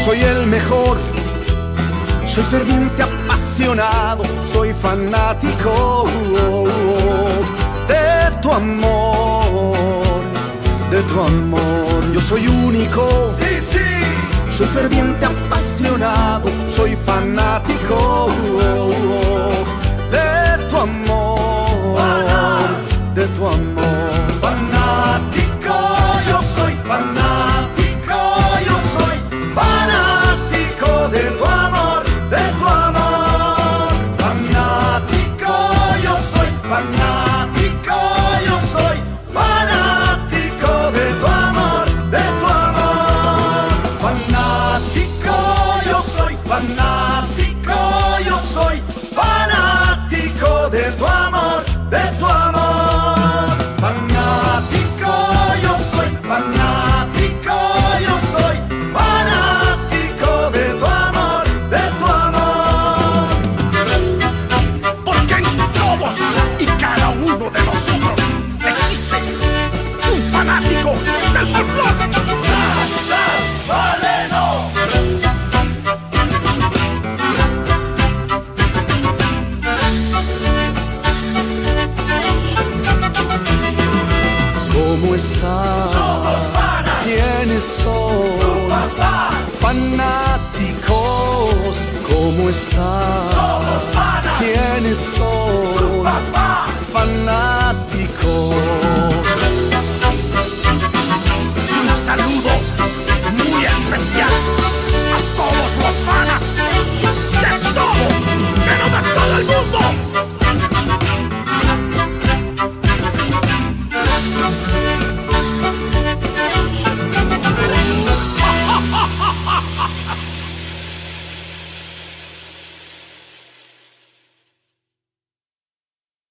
soy el mejor. Soy ferviente, apasionado, soy fanático de tu amor, de tu amor. Yo soy único. Sí, sí. Soy ferviente, apasionado, soy fanático de tu amor, de tu amor.